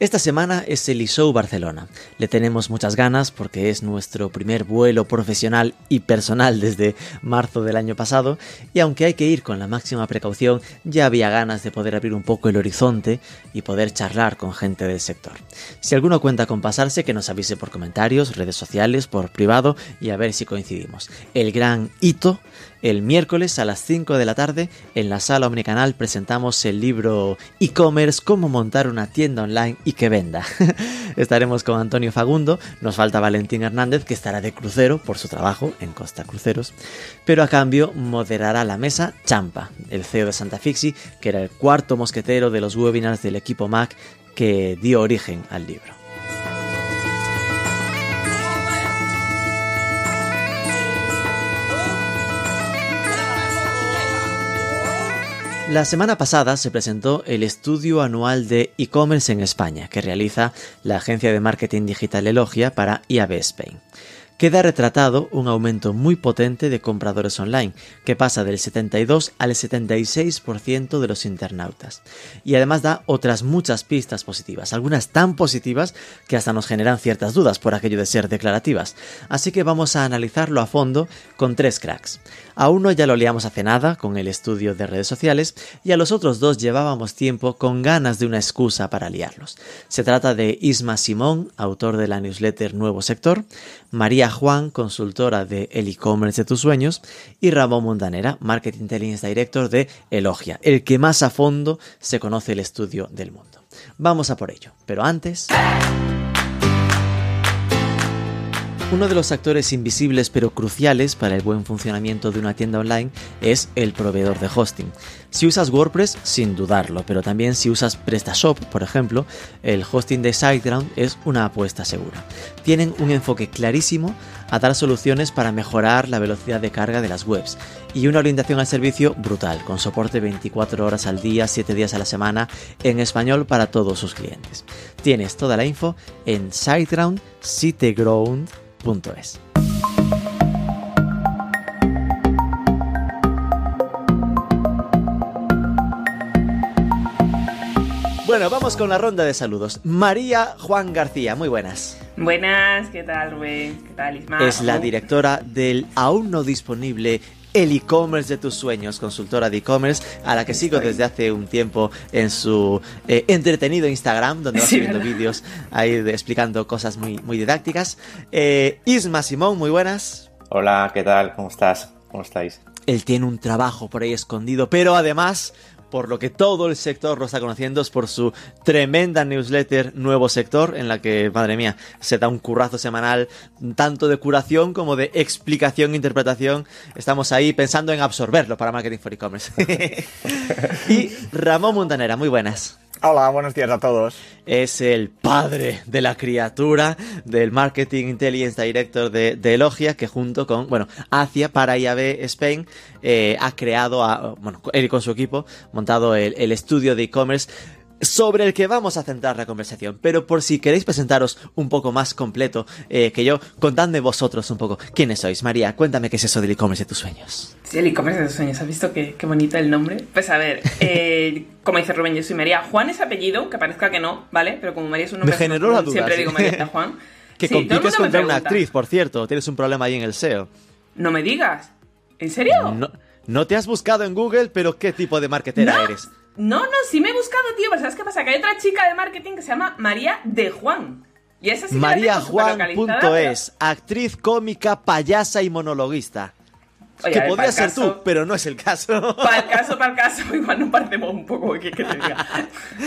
esta semana es el eShow Barcelona. Le tenemos muchas ganas porque es nuestro primer vuelo profesional y personal desde marzo del año pasado y aunque hay que ir con la máxima precaución, ya había ganas de poder abrir un poco el horizonte y poder charlar con gente del sector. Si alguno cuenta con pasarse, que nos avise por comentarios, redes sociales, por privado y a ver si coincidimos. El gran hito el miércoles a las 5 de la tarde en la sala Omnicanal presentamos el libro e-commerce Cómo montar una tienda online y que venda. Estaremos con Antonio Fagundo, nos falta Valentín Hernández que estará de crucero por su trabajo en Costa Cruceros, pero a cambio moderará la mesa Champa, el CEO de Santa Fixi, que era el cuarto mosquetero de los webinars del equipo Mac que dio origen al libro. La semana pasada se presentó el estudio anual de e-commerce en España que realiza la agencia de marketing digital Elogia para IAB Spain queda retratado un aumento muy potente de compradores online, que pasa del 72 al 76% de los internautas. Y además da otras muchas pistas positivas, algunas tan positivas que hasta nos generan ciertas dudas por aquello de ser declarativas. Así que vamos a analizarlo a fondo con tres cracks. A uno ya lo liamos hace nada con el estudio de redes sociales y a los otros dos llevábamos tiempo con ganas de una excusa para liarlos. Se trata de Isma Simón, autor de la newsletter Nuevo Sector, María Juan, consultora de El e-commerce de tus sueños, y Ramón Montanera, Marketing Intelligence Director de Elogia, el que más a fondo se conoce el estudio del mundo. Vamos a por ello, pero antes... Uno de los actores invisibles pero cruciales para el buen funcionamiento de una tienda online es el proveedor de hosting. Si usas WordPress, sin dudarlo, pero también si usas PrestaShop, por ejemplo, el hosting de SiteGround es una apuesta segura. Tienen un enfoque clarísimo a dar soluciones para mejorar la velocidad de carga de las webs y una orientación al servicio brutal, con soporte 24 horas al día, 7 días a la semana, en español para todos sus clientes. Tienes toda la info en SiteGround, SiteGround Bueno, vamos con la ronda de saludos. María Juan García, muy buenas. Buenas, ¿qué tal Rubén? ¿Qué tal Isma? Es la directora del aún no disponible el e-commerce de tus sueños, consultora de e-commerce, a la que sigo desde hace un tiempo en su eh, entretenido Instagram, donde va subiendo vídeos ahí explicando cosas muy, muy didácticas. Eh, Isma Simón, muy buenas. Hola, ¿qué tal? ¿Cómo estás? ¿Cómo estáis? Él tiene un trabajo por ahí escondido, pero además por lo que todo el sector lo está conociendo, es por su tremenda newsletter Nuevo Sector, en la que, madre mía, se da un currazo semanal, tanto de curación como de explicación e interpretación. Estamos ahí pensando en absorberlo para Marketing for E-Commerce. y Ramón Montanera, muy buenas. Hola, buenos días a todos. Es el padre de la criatura del Marketing Intelligence Director de, Elogia, que junto con, bueno, hacia para IAB Spain eh, ha creado, a, bueno, él con su equipo, montado el, el estudio de e-commerce sobre el que vamos a centrar la conversación. Pero por si queréis presentaros un poco más completo eh, que yo, contadme vosotros un poco quiénes sois. María, cuéntame qué es eso del e-commerce de tus sueños. Sí, el e-commerce de tus sueños. ¿Has visto qué, qué bonito el nombre? Pues a ver, eh, como dice Rubén, yo soy María. Juan es apellido, que parezca que no, ¿vale? Pero como María es un nombre... Me generó la duda. Siempre digo María Juan. que sí, compites contra una actriz, por cierto. Tienes un problema ahí en el SEO. No me digas. ¿En serio? No, no te has buscado en Google, pero ¿qué tipo de marketera eres? No, no, sí me he buscado, tío, pero ¿sabes qué pasa? Que hay otra chica de marketing que se llama María de Juan. Y esa sí MariaJuan.es, actriz cómica, payasa y monologuista. que podría ser tú, pero no es el caso. Para el caso, para el caso, igual nos parecemos un poco, ¿qué que te diga?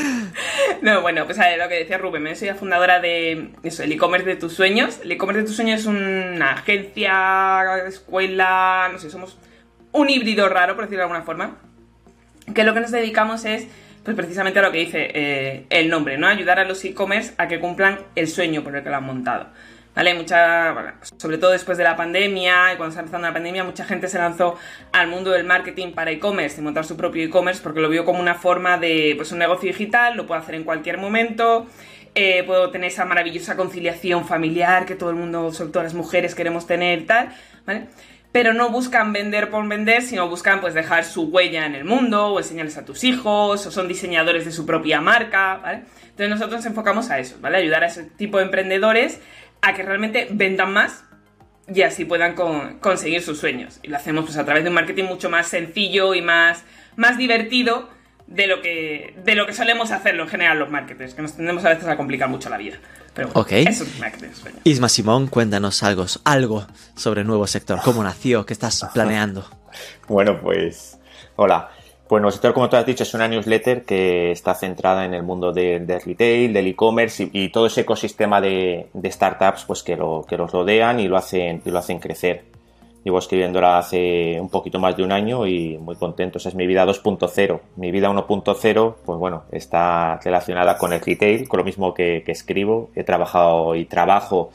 no, bueno, pues a ver, lo que decía Rubén, yo soy la fundadora de eso, el e-commerce de tus sueños. El e-commerce de tus sueños es una agencia, escuela, no sé, somos un híbrido raro, por decirlo de alguna forma que lo que nos dedicamos es pues precisamente a lo que dice eh, el nombre, ¿no? Ayudar a los e-commerce a que cumplan el sueño por el que lo han montado. ¿Vale? Mucha, sobre todo después de la pandemia y cuando está empezando la pandemia, mucha gente se lanzó al mundo del marketing para e-commerce y montar su propio e-commerce porque lo vio como una forma de pues, un negocio digital, lo puedo hacer en cualquier momento, eh, puedo tener esa maravillosa conciliación familiar que todo el mundo, sobre todo las mujeres, queremos tener y tal, ¿vale? Pero no buscan vender por vender, sino buscan pues dejar su huella en el mundo o enseñarles a tus hijos o son diseñadores de su propia marca, ¿vale? Entonces nosotros nos enfocamos a eso, ¿vale? Ayudar a ese tipo de emprendedores a que realmente vendan más y así puedan conseguir sus sueños. Y lo hacemos pues a través de un marketing mucho más sencillo y más, más divertido de lo, que, de lo que solemos hacerlo en general los marketers, que nos tendemos a veces a complicar mucho la vida. Pero bueno, eso es marketing sueño. Isma Simón, cuéntanos algo, algo sobre el nuevo sector. ¿Cómo nació? ¿Qué estás planeando? bueno, pues hola. Pues nosotros, como tú has dicho, es una newsletter que está centrada en el mundo del retail, del e-commerce y, todo ese ecosistema de, startups pues que, lo, que los rodean y lo hacen, y lo hacen crecer. Llevo escribiéndola hace un poquito más de un año y muy contento. es mi vida 2.0. Mi vida 1.0, pues bueno, está relacionada con el retail, con lo mismo que, que escribo. He trabajado y trabajo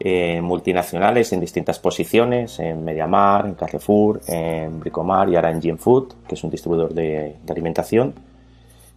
en multinacionales en distintas posiciones, en Mediamar, en Carrefour, en Bricomar y ahora en Gym Food, que es un distribuidor de, alimentación.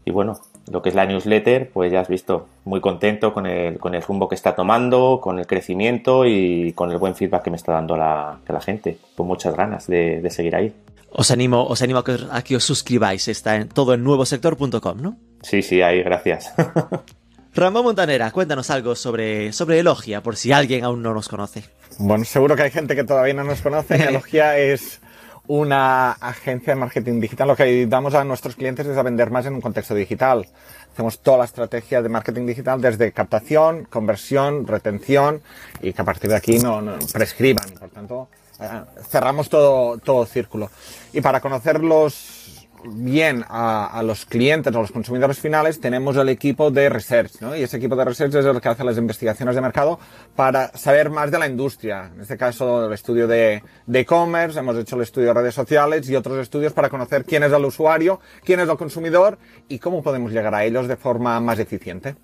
Y bueno, lo que es la newsletter, pues ya has visto, muy contento con el, con el rumbo que está tomando, con el crecimiento y con el buen feedback que me está dando la, la gente. Con muchas ganas de, de, seguir ahí. Os animo, os animo a que, a que os suscribáis, está en todo en nuevosector.com, ¿no? Sí, sí, ahí, gracias. Ramón Montanera, cuéntanos algo sobre, sobre Elogia, por si alguien aún no nos conoce. Bueno, seguro que hay gente que todavía no nos conoce. Elogia es una agencia de marketing digital. Lo que ayudamos a nuestros clientes es a vender más en un contexto digital. Hacemos toda la estrategia de marketing digital desde captación, conversión, retención y que a partir de aquí no, prescriban. Por tanto, eh, cerramos todo, todo círculo. Y para conocer los bien a, los clientes, a los consumidores finales, tenemos el equipo de research, ¿no? Y ese equipo de research es el que hace las investigaciones de mercado para saber más de la industria. En este caso, el estudio de e-commerce, hemos hecho el estudio de redes sociales y otros estudios para conocer quién es el usuario, quién es el consumidor y cómo podemos llegar a ellos de forma más eficiente.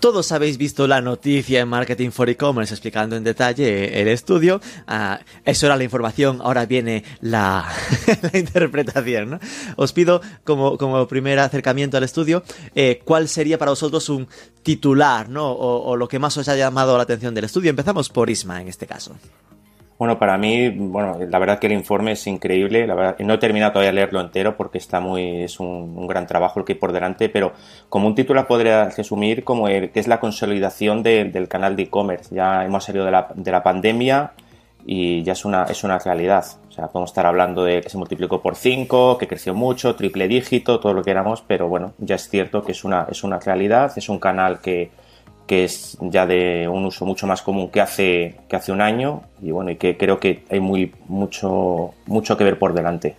Todos habéis visto la noticia en Marketing for E-Commerce explicando en detalle el estudio. Ah, eso era la información, ahora viene la, interpretación. Os pido, como, como, primer acercamiento al estudio, eh, cuál sería para vosotros un titular ¿no? o, o lo que más os ha llamado la atención del estudio. Empezamos por Isma en este caso. Bueno, para mí, bueno, la verdad que el informe es increíble. La verdad, no he terminado todavía de leerlo entero porque está muy, es un, gran trabajo el que hay por delante, pero como un título podría resumir como el, que es la consolidación del canal de e-commerce. Ya hemos salido de la, de la pandemia y ya es una, es una realidad. O sea, podemos estar hablando de que se multiplicó por 5, que creció mucho, triple dígito, todo lo que éramos, pero bueno, ya es cierto que es una, es una realidad, es un canal que, que es ya de un uso mucho más común que hace, que hace un año y bueno, y que creo que hay muy, mucho, mucho que ver por delante.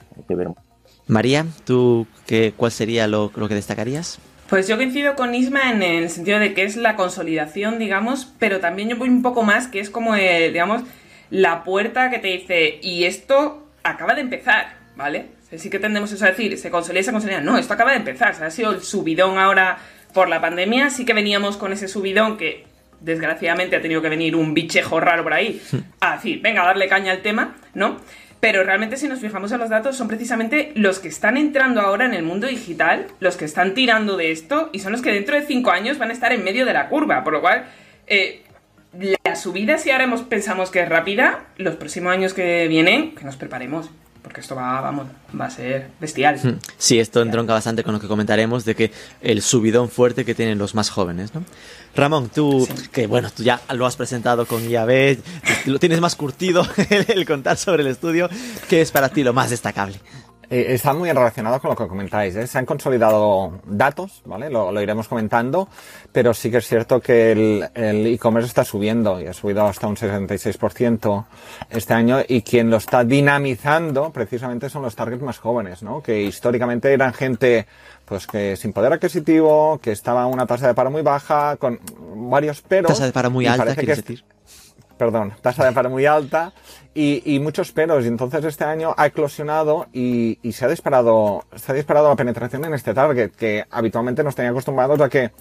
María, ¿tú qué, cuál sería lo, que destacarías? Pues yo coincido con Isma en el sentido de que es la consolidación, digamos, pero también yo voy un poco más, que es como, digamos, la puerta que te dice, y esto acaba de empezar, ¿vale? Sí que tendemos eso a decir, se consolida, se consolida. No, esto acaba de empezar, ha sido el subidón ahora por la pandemia sí que veníamos con ese subidón que desgraciadamente ha tenido que venir un bichejo raro por ahí a decir, venga, a darle caña al tema, ¿no? Pero realmente si nos fijamos en los datos son precisamente los que están entrando ahora en el mundo digital, los que están tirando de esto y son los que dentro de cinco años van a estar en medio de la curva, por lo cual eh, la subida si ahora pensamos que es rápida, los próximos años que vienen, que nos preparemos porque esto va, vamos, va a ser bestial. Hmm. Sí, esto entronca bastante con lo que comentaremos de que el subidón fuerte que tienen los más jóvenes, ¿no? Ramón, tú, que bueno, tú ya lo has presentado con IAB, lo tienes más curtido el contar sobre el estudio, ¿qué es para ti lo más destacable? Eh, está muy relacionado con lo que comentáis. ¿eh? Se han consolidado datos, ¿vale? Lo, iremos comentando, pero sí que es cierto que el e-commerce está subiendo y ha subido hasta un 66% este año y quien lo está dinamizando precisamente son los targets más jóvenes, ¿no? Que históricamente eran gente pues que sin poder adquisitivo, que estaba una tasa de paro muy baja, con varios pero. Tasa de paro muy alta, decir perdón, tasa de paro muy alta y, muchos peros. Y entonces este año ha eclosionado y, se ha disparado, se ha disparado la penetración en este target, que habitualmente nos tenía acostumbrados a que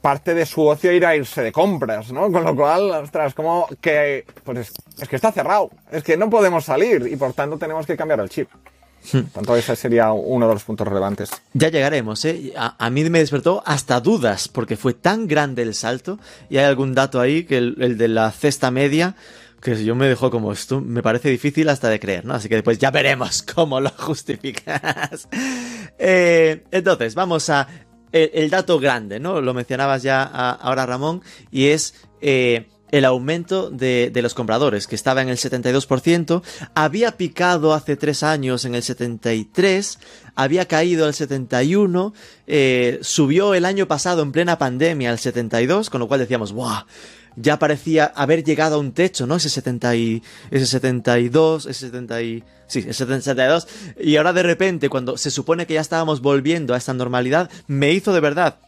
parte de su ocio era irse de compras, ¿no? Con lo cual, ostras, como que, pues es, es que está cerrado, es que no podemos salir y por tanto tenemos que cambiar el chip. Por tanto, ese sería uno de los puntos relevantes. Ya llegaremos, ¿eh? A, a mí me despertó hasta dudas, porque fue tan grande el salto, y hay algún dato ahí, que el, el de la cesta media, que yo me dejó como esto, me parece difícil hasta de creer, ¿no? Así que después ya veremos cómo lo justificas. Eh, entonces, vamos a el, el, dato grande, ¿no? Lo mencionabas ya a, ahora Ramón, y es eh, el aumento de, de, los compradores, que estaba en el 72%, había picado hace tres años en el 73%, había caído al 71%, eh, subió el año pasado en plena pandemia al 72%, con lo cual decíamos, ¡guau! ya parecía haber llegado a un techo, ¿no? Ese 70 y, ese 72, ese 70 y, sí, ese 72. Y ahora de repente, cuando se supone que ya estábamos volviendo a esta normalidad, me hizo de verdad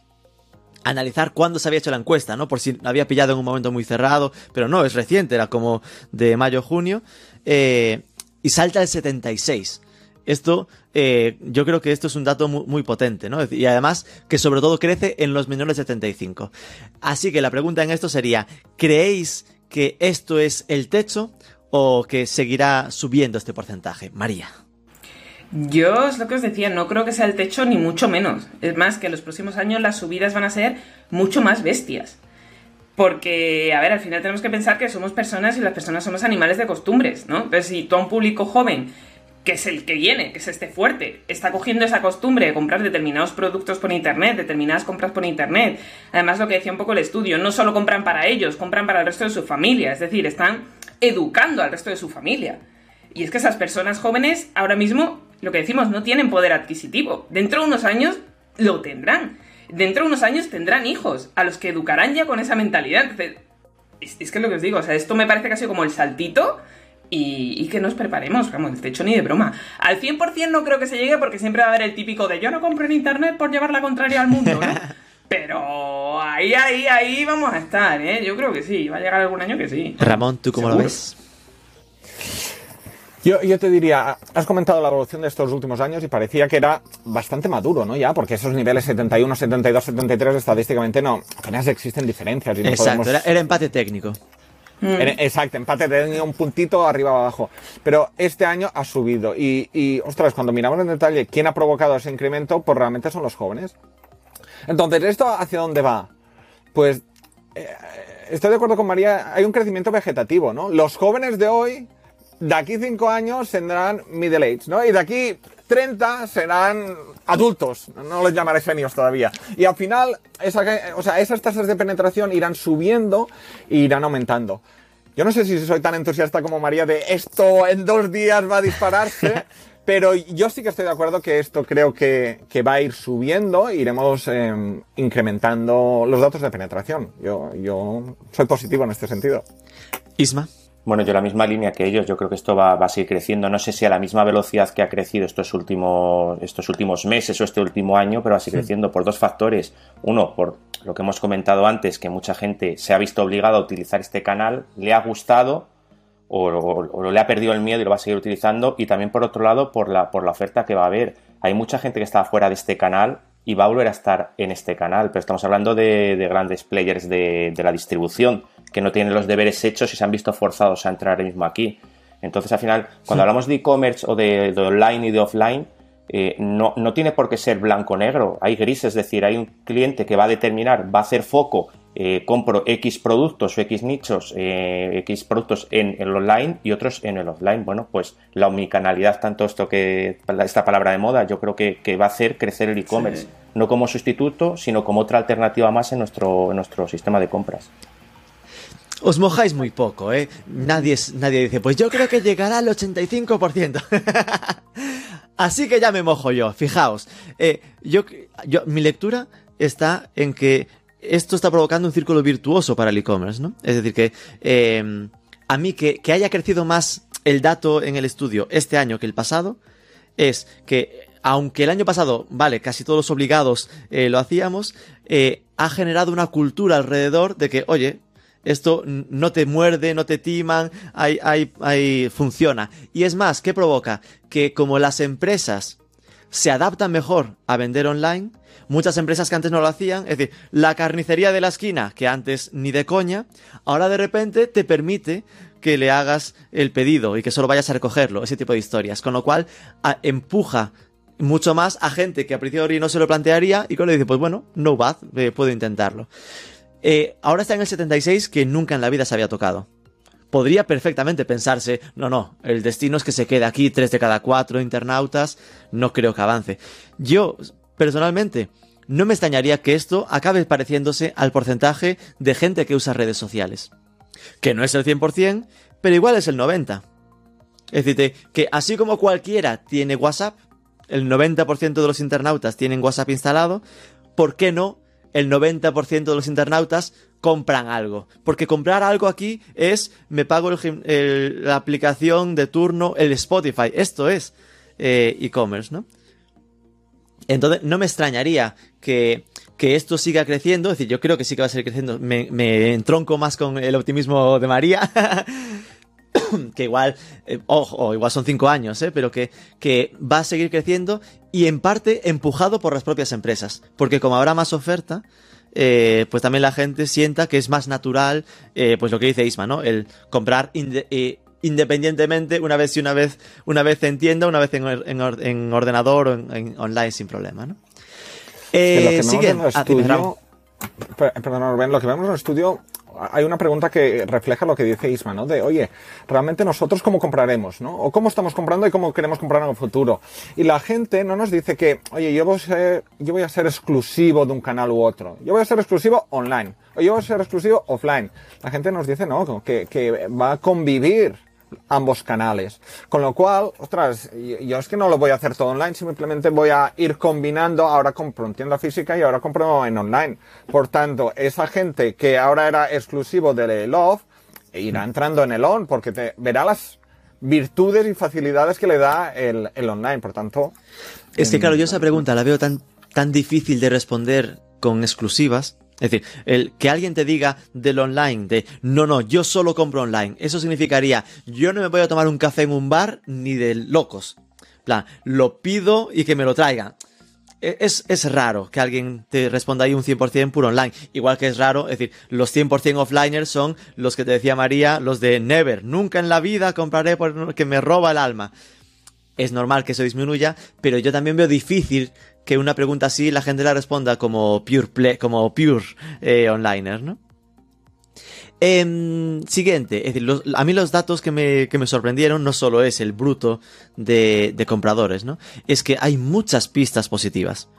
analizar cuándo se había hecho la encuesta, ¿no? Por si había pillado en un momento muy cerrado, pero no, es reciente, era como de mayo-junio, eh, y salta el 76. Esto, eh, yo creo que esto es un dato muy, muy, potente, ¿no? Y además que sobre todo crece en los menores de 75. Así que la pregunta en esto sería, ¿creéis que esto es el techo o que seguirá subiendo este porcentaje? María. Yo es lo que os decía, no creo que sea el techo ni mucho menos. Es más, que en los próximos años las subidas van a ser mucho más bestias. Porque, a ver, al final tenemos que pensar que somos personas y las personas somos animales de costumbres, ¿no? Entonces, si tú a un público joven que es el que viene, que es este fuerte, está cogiendo esa costumbre de comprar determinados productos por internet, determinadas compras por internet. Además, lo que decía un poco el estudio, no solo compran para ellos, compran para el resto de su familia, es decir, están educando al resto de su familia. Y es que esas personas jóvenes ahora mismo, lo que decimos, no tienen poder adquisitivo. Dentro de unos años lo tendrán. Dentro de unos años tendrán hijos, a los que educarán ya con esa mentalidad. Entonces, es, es que es lo que os digo, o sea, esto me parece casi como el saltito y, y, que nos preparemos, vamos, el techo ni de broma. Al 100% no creo que se llegue porque siempre va a haber el típico de yo no compro en internet por llevar la contraria al mundo, ¿no? Pero ahí, ahí, ahí vamos a estar, ¿eh? Yo creo que sí, va a llegar algún año que sí. Ramón, ¿tú cómo Seguro. lo ves? Yo, yo, te diría, has comentado la evolución de estos últimos años y parecía que era bastante maduro, ¿no? Ya, porque esos niveles 71, 72, 73 estadísticamente no, apenas existen diferencias. Y no Exacto, podemos... era, era empate técnico. Mm. Exacto, empate tenía un puntito arriba o abajo. Pero este año ha subido. Y, y, ostras, cuando miramos en detalle quién ha provocado ese incremento, pues realmente son los jóvenes. Entonces, ¿esto hacia dónde va? Pues eh, estoy de acuerdo con María, hay un crecimiento vegetativo, ¿no? Los jóvenes de hoy, de aquí cinco años, tendrán middle age, ¿no? Y de aquí 30 serán adultos, no les llamaré seniors todavía. Y al final, esa, o sea, esas tasas de penetración irán subiendo e irán aumentando. Yo no sé si soy tan entusiasta como María de esto en dos días va a dispararse, pero yo sí que estoy de acuerdo que esto creo que, que va a ir subiendo, iremos eh, incrementando los datos de penetración. Yo, yo soy positivo en este sentido. Isma. Bueno, yo la misma línea que ellos, yo creo que esto va, va, a seguir creciendo, no sé si a la misma velocidad que ha crecido estos últimos, estos últimos meses o este último año, pero va a seguir sí. creciendo por dos factores. Uno, por lo que hemos comentado antes, que mucha gente se ha visto obligada a utilizar este canal, le ha gustado o, o, o, le ha perdido el miedo y lo va a seguir utilizando, y también por otro lado, por la, por la oferta que va a haber. Hay mucha gente que está fuera de este canal y va a volver a estar en este canal, pero estamos hablando de, de grandes players de, de la distribución que no tienen los deberes hechos y se han visto forzados a entrar mismo aquí. Entonces, al final, cuando sí. hablamos de e-commerce o de, de, online y de offline, eh, no, no, tiene por qué ser blanco-negro. Hay grises, es decir, hay un cliente que va a determinar, va a hacer foco, eh, compro X productos o X nichos, eh, X productos en el online y otros en el offline. Bueno, pues la omnicanalidad, tanto esto que esta palabra de moda, yo creo que, que va a hacer crecer el e-commerce. Sí. No como sustituto, sino como otra alternativa más en nuestro, en nuestro sistema de compras. Os mojáis muy poco, ¿eh? Nadie, nadie dice, pues yo creo que llegará al 85%. Así que ya me mojo yo, fijaos. Eh, yo, yo, mi lectura está en que esto está provocando un círculo virtuoso para el e-commerce, ¿no? Es decir, que eh, a mí que, que haya crecido más el dato en el estudio este año que el pasado, es que aunque el año pasado, vale, casi todos los obligados eh, lo hacíamos, eh, ha generado una cultura alrededor de que, oye, esto no te muerde, no te timan, hay, hay, hay, funciona. Y es más, ¿qué provoca? Que como las empresas se adaptan mejor a vender online. Muchas empresas que antes no lo hacían, es decir, la carnicería de la esquina, que antes ni de coña, ahora de repente te permite que le hagas el pedido y que solo vayas a recogerlo, ese tipo de historias. Con lo cual, empuja mucho más a gente que a priori no se lo plantearía y que le dice, pues bueno, no bad, eh, puedo intentarlo. Eh, ahora está en el 76 que nunca en la vida se había tocado. Podría perfectamente pensarse, no, no, el destino es que se quede aquí, tres de cada cuatro internautas, no creo que avance. Yo, personalmente, no me extrañaría que esto acabe pareciéndose al porcentaje de gente que usa redes sociales. Que no es el 100%, pero igual es el 90%. Es decir, que así como cualquiera tiene WhatsApp, el 90% de los internautas tienen WhatsApp instalado, ¿por qué no el 90% de los internautas compran algo? Porque comprar algo aquí es, me pago la aplicación de turno, el Spotify. Esto es eh, e-commerce, ¿no? Entonces, no me extrañaría que, esto siga creciendo. Es decir, yo creo que sí que va a seguir creciendo. Me, me entronco más con el optimismo de María. que igual, eh, ojo, igual son cinco años, ¿eh? pero que, que va a seguir creciendo y en parte empujado por las propias empresas. Porque como habrá más oferta, eh, pues también la gente sienta que es más natural, eh, pues lo que dice Isma, ¿no? El comprar independientemente una vez y una vez, una vez en tienda, una vez en, en, ordenador o en, online sin problema, ¿no? Eh, sigue, ah, perdón, lo que vemos en el estudio hay una pregunta que refleja lo que dice Isma, ¿no? De, oye, realmente nosotros cómo compraremos, ¿no? O cómo estamos comprando y cómo queremos comprar en el futuro. Y la gente no nos dice que, oye, yo voy a ser, yo voy a ser exclusivo de un canal u otro. Yo voy a ser exclusivo online. O yo voy a ser exclusivo offline. La gente nos dice, no, que, que va a convivir ambos canales. Con lo cual, ostras, yo es que no lo voy a hacer todo online, simplemente voy a ir combinando, ahora compro en tienda física y ahora compro en online. Por tanto, esa gente que ahora era exclusivo de Love, irá entrando en el on, porque te verá las virtudes y facilidades que le da el, el online, por tanto. Es que claro, yo esa pregunta la veo tan, tan difícil de responder con exclusivas, es decir, el que alguien te diga del online, de no, no, yo solo compro online, eso significaría yo no me voy a tomar un café en un bar ni de locos. plan, lo pido y que me lo traigan. E, es, es raro que alguien te responda ahí un 100% puro online. Igual que es raro, es decir, los 100% offliners son los que te decía María, los de never, nunca en la vida compraré porque me roba el alma. Es normal que eso disminuya, pero yo también veo difícil que una pregunta así la gente la responda como pure play, como pure eh, onliner, ¿no? Em, siguiente, es decir, a mí los datos que me, que me, sorprendieron no solo es el bruto de, compradores, ¿no? Es que hay muchas pistas positivas.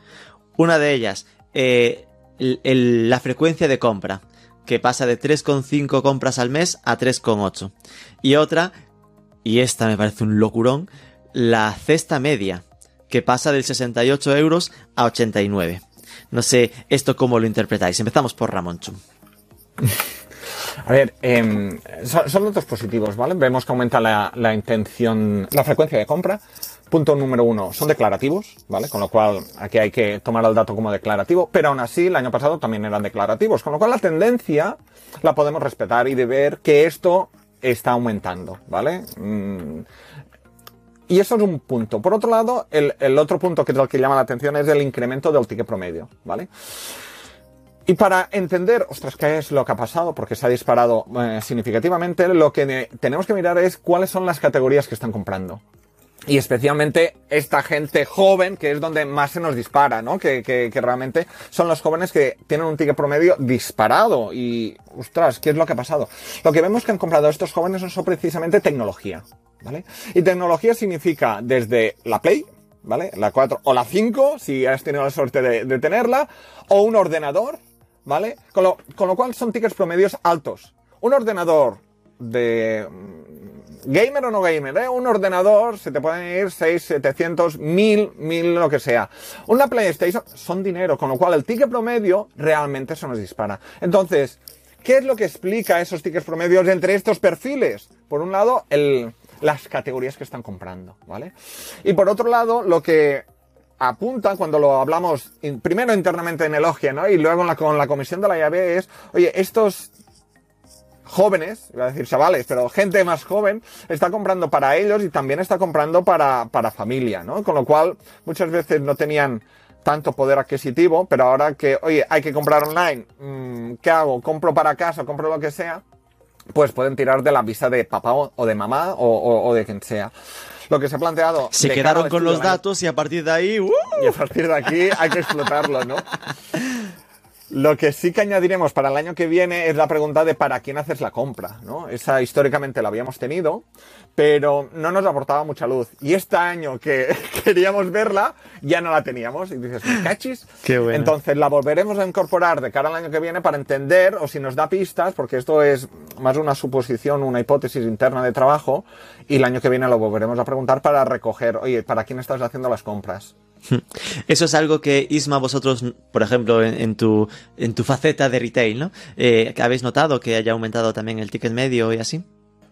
Una de ellas, eh, la frecuencia de compra, que pasa de 3,5 compras al mes a 3,8. Y otra, y esta me parece un locurón, la cesta media, que pasa del 68 euros a 89. No sé esto cómo lo interpretáis. Empezamos por Ramón Chum. A ver, em, son, datos positivos, ¿vale? Vemos que aumenta la, la, intención, la frecuencia de compra. Punto número uno, son declarativos, ¿vale? Con lo cual aquí hay que tomar el dato como declarativo, pero aún así el año pasado también eran declarativos, con lo cual la tendencia la podemos respetar y de ver que esto está aumentando, ¿vale? Y eso es un punto. Por otro lado, el, otro punto que el que llama la atención es el incremento del ticket promedio, ¿vale? Y para entender, ostras, qué es lo que ha pasado, porque se ha disparado eh, significativamente, lo que tenemos que mirar es cuáles son las categorías que están comprando. Y especialmente esta gente joven, que es donde más se nos dispara, ¿no? Que, que, que, realmente son los jóvenes que tienen un ticket promedio disparado. Y, ostras, ¿qué es lo que ha pasado? Lo que vemos que han comprado estos jóvenes son precisamente tecnología. ¿Vale? Y tecnología significa desde la Play, ¿vale? La 4 o la 5, si has tenido la suerte de, tenerla, o un ordenador, ¿vale? Con lo, con lo, cual son tickets promedios altos. Un ordenador de mm, gamer o no gamer, ¿eh? Un ordenador se te pueden ir 6, 700, 1000, 1000, lo que sea. Una PlayStation son dinero, con lo cual el ticket promedio realmente se nos dispara. Entonces, ¿qué es lo que explica esos tickets promedios entre estos perfiles? Por un lado, el, las categorías que están comprando, ¿vale? Y por otro lado, lo que apunta cuando lo hablamos primero internamente en Elogia, ¿no? Y luego con la comisión de la llave es, oye, estos jóvenes, iba a decir chavales, pero gente más joven, está comprando para ellos y también está comprando para, para familia, ¿no? Con lo cual, muchas veces no tenían tanto poder adquisitivo, pero ahora que, oye, hay que comprar online, mm, ¿qué hago? ¿Compro para casa? ¿Compro lo que sea? Pues pueden tirar de la visa de papá o de mamá o, de quien sea. Lo que se ha planteado. Se quedaron con los datos y a partir de ahí. ¡uh! Y a partir de aquí hay que explotarlo, ¿no? Lo que sí que añadiremos para el año que viene es la pregunta de para quién haces la compra, ¿no? Esa históricamente la habíamos tenido, pero no nos aportaba mucha luz. Y este año que queríamos verla, ya no la teníamos. Y dices, ¿me cachis? Qué bueno. Entonces la volveremos a incorporar de cara al año que viene para entender, o si nos da pistas, porque esto es más una suposición, una hipótesis interna de trabajo, y el año que viene lo volveremos a preguntar para recoger, oye, ¿para quién estás haciendo las compras? Eso es algo que, Isma, vosotros, por ejemplo, en, tu, en tu faceta de retail, ¿no? Eh, ¿Habéis notado que haya aumentado también el ticket medio y así?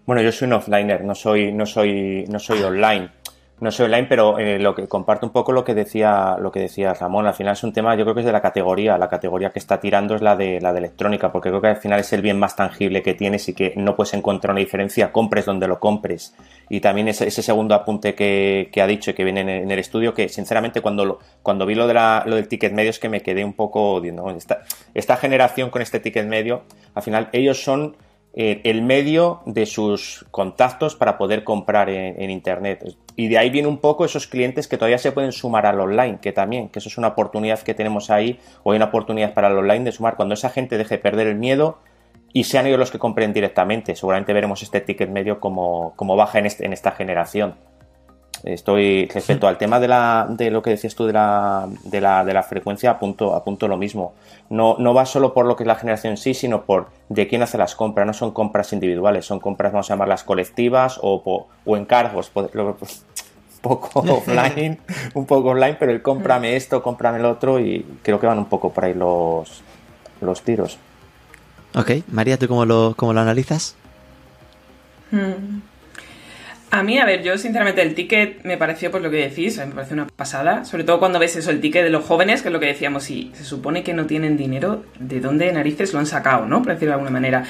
Bueno, yo soy un offliner, no soy, no soy, no soy online no soy online, pero eh, lo que comparto un poco lo que decía lo que decía Ramón. Al final es un tema, yo creo que es de la categoría. La categoría que está tirando es la de la de electrónica, porque creo que al final es el bien más tangible que tienes y que no puedes encontrar una diferencia. Compres donde lo compres. Y también ese, ese segundo apunte que, que, ha dicho y que viene en, el estudio, que sinceramente cuando cuando vi lo de la, lo del ticket medio es que me quedé un poco, ¿no? esta, esta generación con este ticket medio, al final ellos son eh, el medio de sus contactos para poder comprar en, Internet. Y de ahí viene un poco esos clientes que todavía se pueden sumar al online, que también, que eso es una oportunidad que tenemos ahí, o hay una oportunidad para el online de sumar cuando esa gente deje de perder el miedo y sean ellos los que compren directamente. Seguramente veremos este ticket medio como, como baja en, este, en esta generación. Estoy respecto al tema de, la, de lo que decías tú de la, de la, de la frecuencia, apunto, apunto lo mismo. No, no va solo por lo que es la generación en sí, sino por de quién hace las compras. No son compras individuales, son compras, vamos a llamarlas colectivas o, o encargos. poco offline, un poco online, pero el cómprame esto, cómprame el otro y creo que van un poco por ahí los, los tiros. Ok, María, ¿tú cómo lo, cómo lo analizas? Hmm. A mí, a ver, yo sinceramente el ticket me pareció, pues lo que decís, me parece una pasada. Sobre todo cuando ves eso, el ticket de los jóvenes, que es lo que decíamos, si se supone que no tienen dinero, ¿de dónde narices lo han sacado, no? Por decirlo de alguna manera.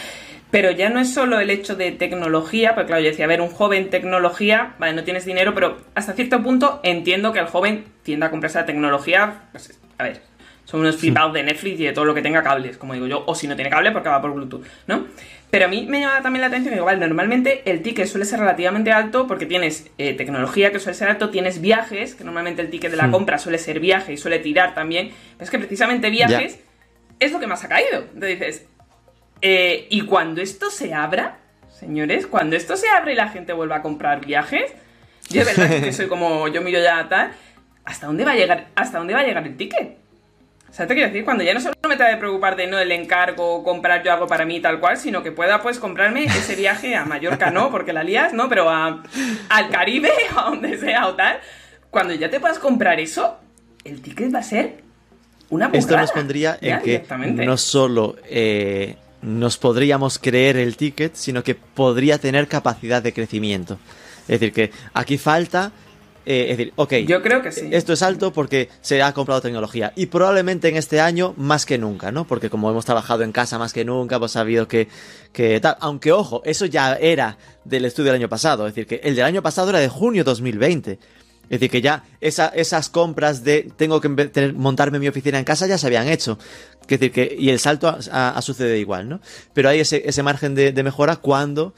Pero ya no es solo el hecho de tecnología, porque claro, yo decía, a ver, un joven tecnología, vale, no tienes dinero, pero hasta cierto punto entiendo que el joven tienda a comprarse la tecnología, pues, a ver, son unos flipados de Netflix y de todo lo que tenga cables, como digo yo, o si no tiene cable porque va por Bluetooth, ¿no? Pero a mí me llama también la atención que igual normalmente el ticket suele ser relativamente alto porque tienes eh, tecnología que suele ser alto, tienes viajes, que normalmente el ticket de la hmm. compra suele ser viaje y suele tirar también, pero es que precisamente viajes es lo que más ha caído. Entonces dices, eh, y cuando esto se abra, señores, cuando esto se abre y la gente vuelva a comprar viajes, yo de verdad que soy como yo miro ya tal, ¿hasta dónde va a llegar, hasta dónde va a llegar el ticket? Sea, te quiero decir, cuando ya no solo me tenga de preocupar de no el encargo, comprar yo algo para mí tal cual, sino que pueda pues comprarme ese viaje a Mallorca, no, porque la lías, ¿no? Pero a, al Caribe, a donde sea o tal. Cuando ya te puedas comprar eso, el ticket va a ser una burrada. Esto nos pondría en que no solo eh, nos podríamos creer el ticket, sino que podría tener capacidad de crecimiento. Es decir, que aquí falta eh, es decir, ok. Yo creo que sí. Esto es alto porque se ha comprado tecnología. Y probablemente en este año más que nunca, ¿no? Porque como hemos trabajado en casa más que nunca, hemos sabido que, que tal. Aunque ojo, eso ya era del estudio del año pasado. Es decir, que el del año pasado era de junio 2020. Es decir, que ya esas compras de tengo que montarme mi oficina en casa ya se habían hecho. Es decir, que, y el salto ha, sucedido igual, ¿no? Pero hay ese, ese margen de, de mejora cuando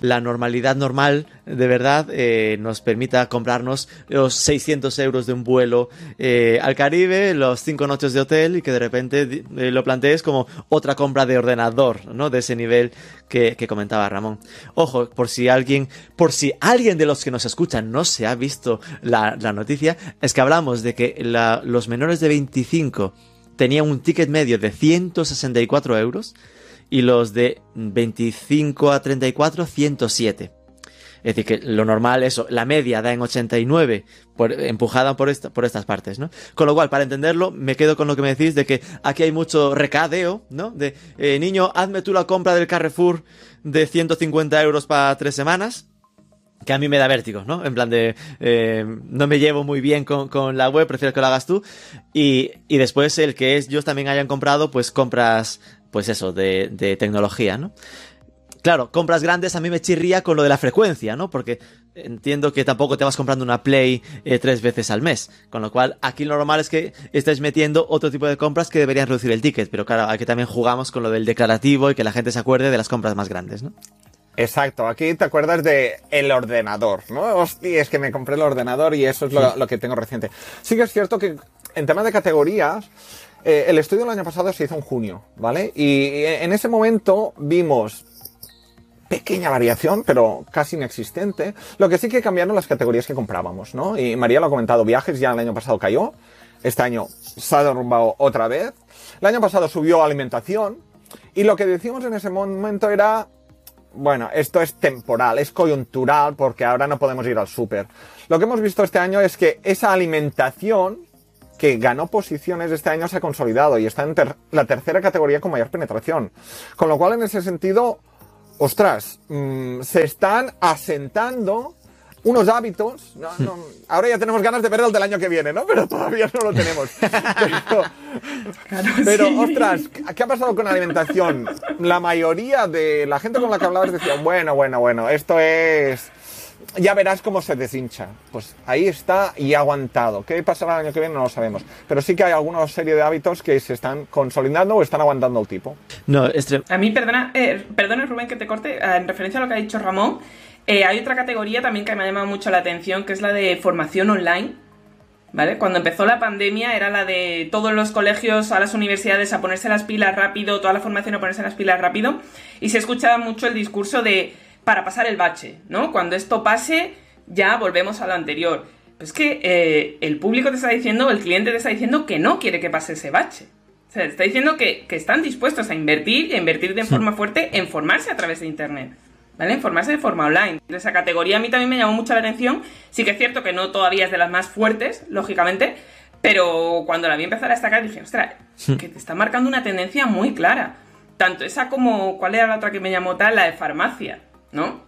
la normalidad normal de verdad eh, nos permita comprarnos los 600 euros de un vuelo eh, al Caribe, los 5 noches de hotel y que de repente eh, lo plantees como otra compra de ordenador, ¿no? De ese nivel que, comentaba Ramón. Ojo, por si alguien, por si alguien de los que nos escuchan no se ha visto la, noticia, es que hablamos de que los menores de 25 tenían un ticket medio de 164 euros y los de 25 a 34, 107. Es decir, que lo normal, eso, la media da en 89, por, empujada por, esta, por estas partes, ¿no? Con lo cual, para entenderlo, me quedo con lo que me decís de que aquí hay mucho recadeo, ¿no? De, eh, niño, hazme tú la compra del Carrefour de 150 euros para tres semanas, que a mí me da vértigo, ¿no? En plan de, eh, no me llevo muy bien con, con, la web, prefiero que lo hagas tú. Y, y después el que ellos también hayan comprado, pues compras pues eso, de, tecnología, ¿no? claro, compras grandes a mí me chirría con lo de la frecuencia, ¿no? Porque entiendo que tampoco te vas comprando una Play eh, tres veces al mes. Con lo cual, aquí lo normal es que estés metiendo otro tipo de compras que deberían reducir el ticket. Pero claro, aquí también jugamos con lo del declarativo y que la gente se acuerde de las compras más grandes, ¿no? Exacto, aquí te acuerdas de el ordenador, ¿no? Hostia, es que me compré el ordenador y eso es lo, lo que tengo reciente. Sí que es cierto que en temas de categorías, eh, el estudio del año pasado se hizo en junio, ¿vale? Y en ese momento vimos pequeña variación, pero casi inexistente. Lo que sí que cambiaron las categorías que comprábamos, ¿no? Y María lo ha comentado, viajes ya el año pasado cayó, este año se ha derrumbado otra vez. El año pasado subió alimentación y lo que decimos en ese momento era, bueno, esto es temporal, es coyuntural porque ahora no podemos ir al súper. Lo que hemos visto este año es que esa alimentación que ganó posiciones este año se ha consolidado y está en ter la tercera categoría con mayor penetración. Con lo cual, en ese sentido, ostras, mmm, se están asentando unos hábitos. No, no, ahora ya tenemos ganas de ver el del año que viene, ¿no? Pero todavía no lo tenemos. Pero, Claro, pero, sí. ostras, ¿qué ha pasado con la alimentación? La mayoría de la gente con la que hablabas decía, bueno, bueno, bueno, esto es... Ya verás cómo se deshincha. Pues ahí está y ha aguantado. ¿Qué pasará el año que viene? No lo sabemos. Pero sí que hay alguna serie de hábitos que se están consolidando o están aguantando el tipo. No, es tre- A mí, perdona, eh, perdona Rubén que te corte, eh, en referencia a lo que ha dicho Ramón, eh, hay otra categoría también que me ha llamado mucho la atención, que es la de formación online. ¿Vale? Cuando empezó la pandemia era la de todos los colegios a las universidades a ponerse las pilas rápido, toda la formación a ponerse las pilas rápido, y se escuchaba mucho el discurso de para pasar el bache, ¿no? Cuando esto pase, ya volvemos a lo anterior. Pues es que eh, el público te está diciendo, el cliente te está diciendo que no quiere que pase ese bache. O sea, te está diciendo que, que están dispuestos a invertir y a invertir de forma fuerte en formarse a través de Internet. ¿Vale? En formarse de forma online. Esa categoría a mí también me llamó mucho la atención. Sí que es cierto que no todavía es de las más fuertes, lógicamente, pero cuando la vi empezar a destacar dije, ostras, que te está marcando una tendencia muy clara. Tanto esa como, ¿cuál era la otra que me llamó tal? La de farmacia, ¿no?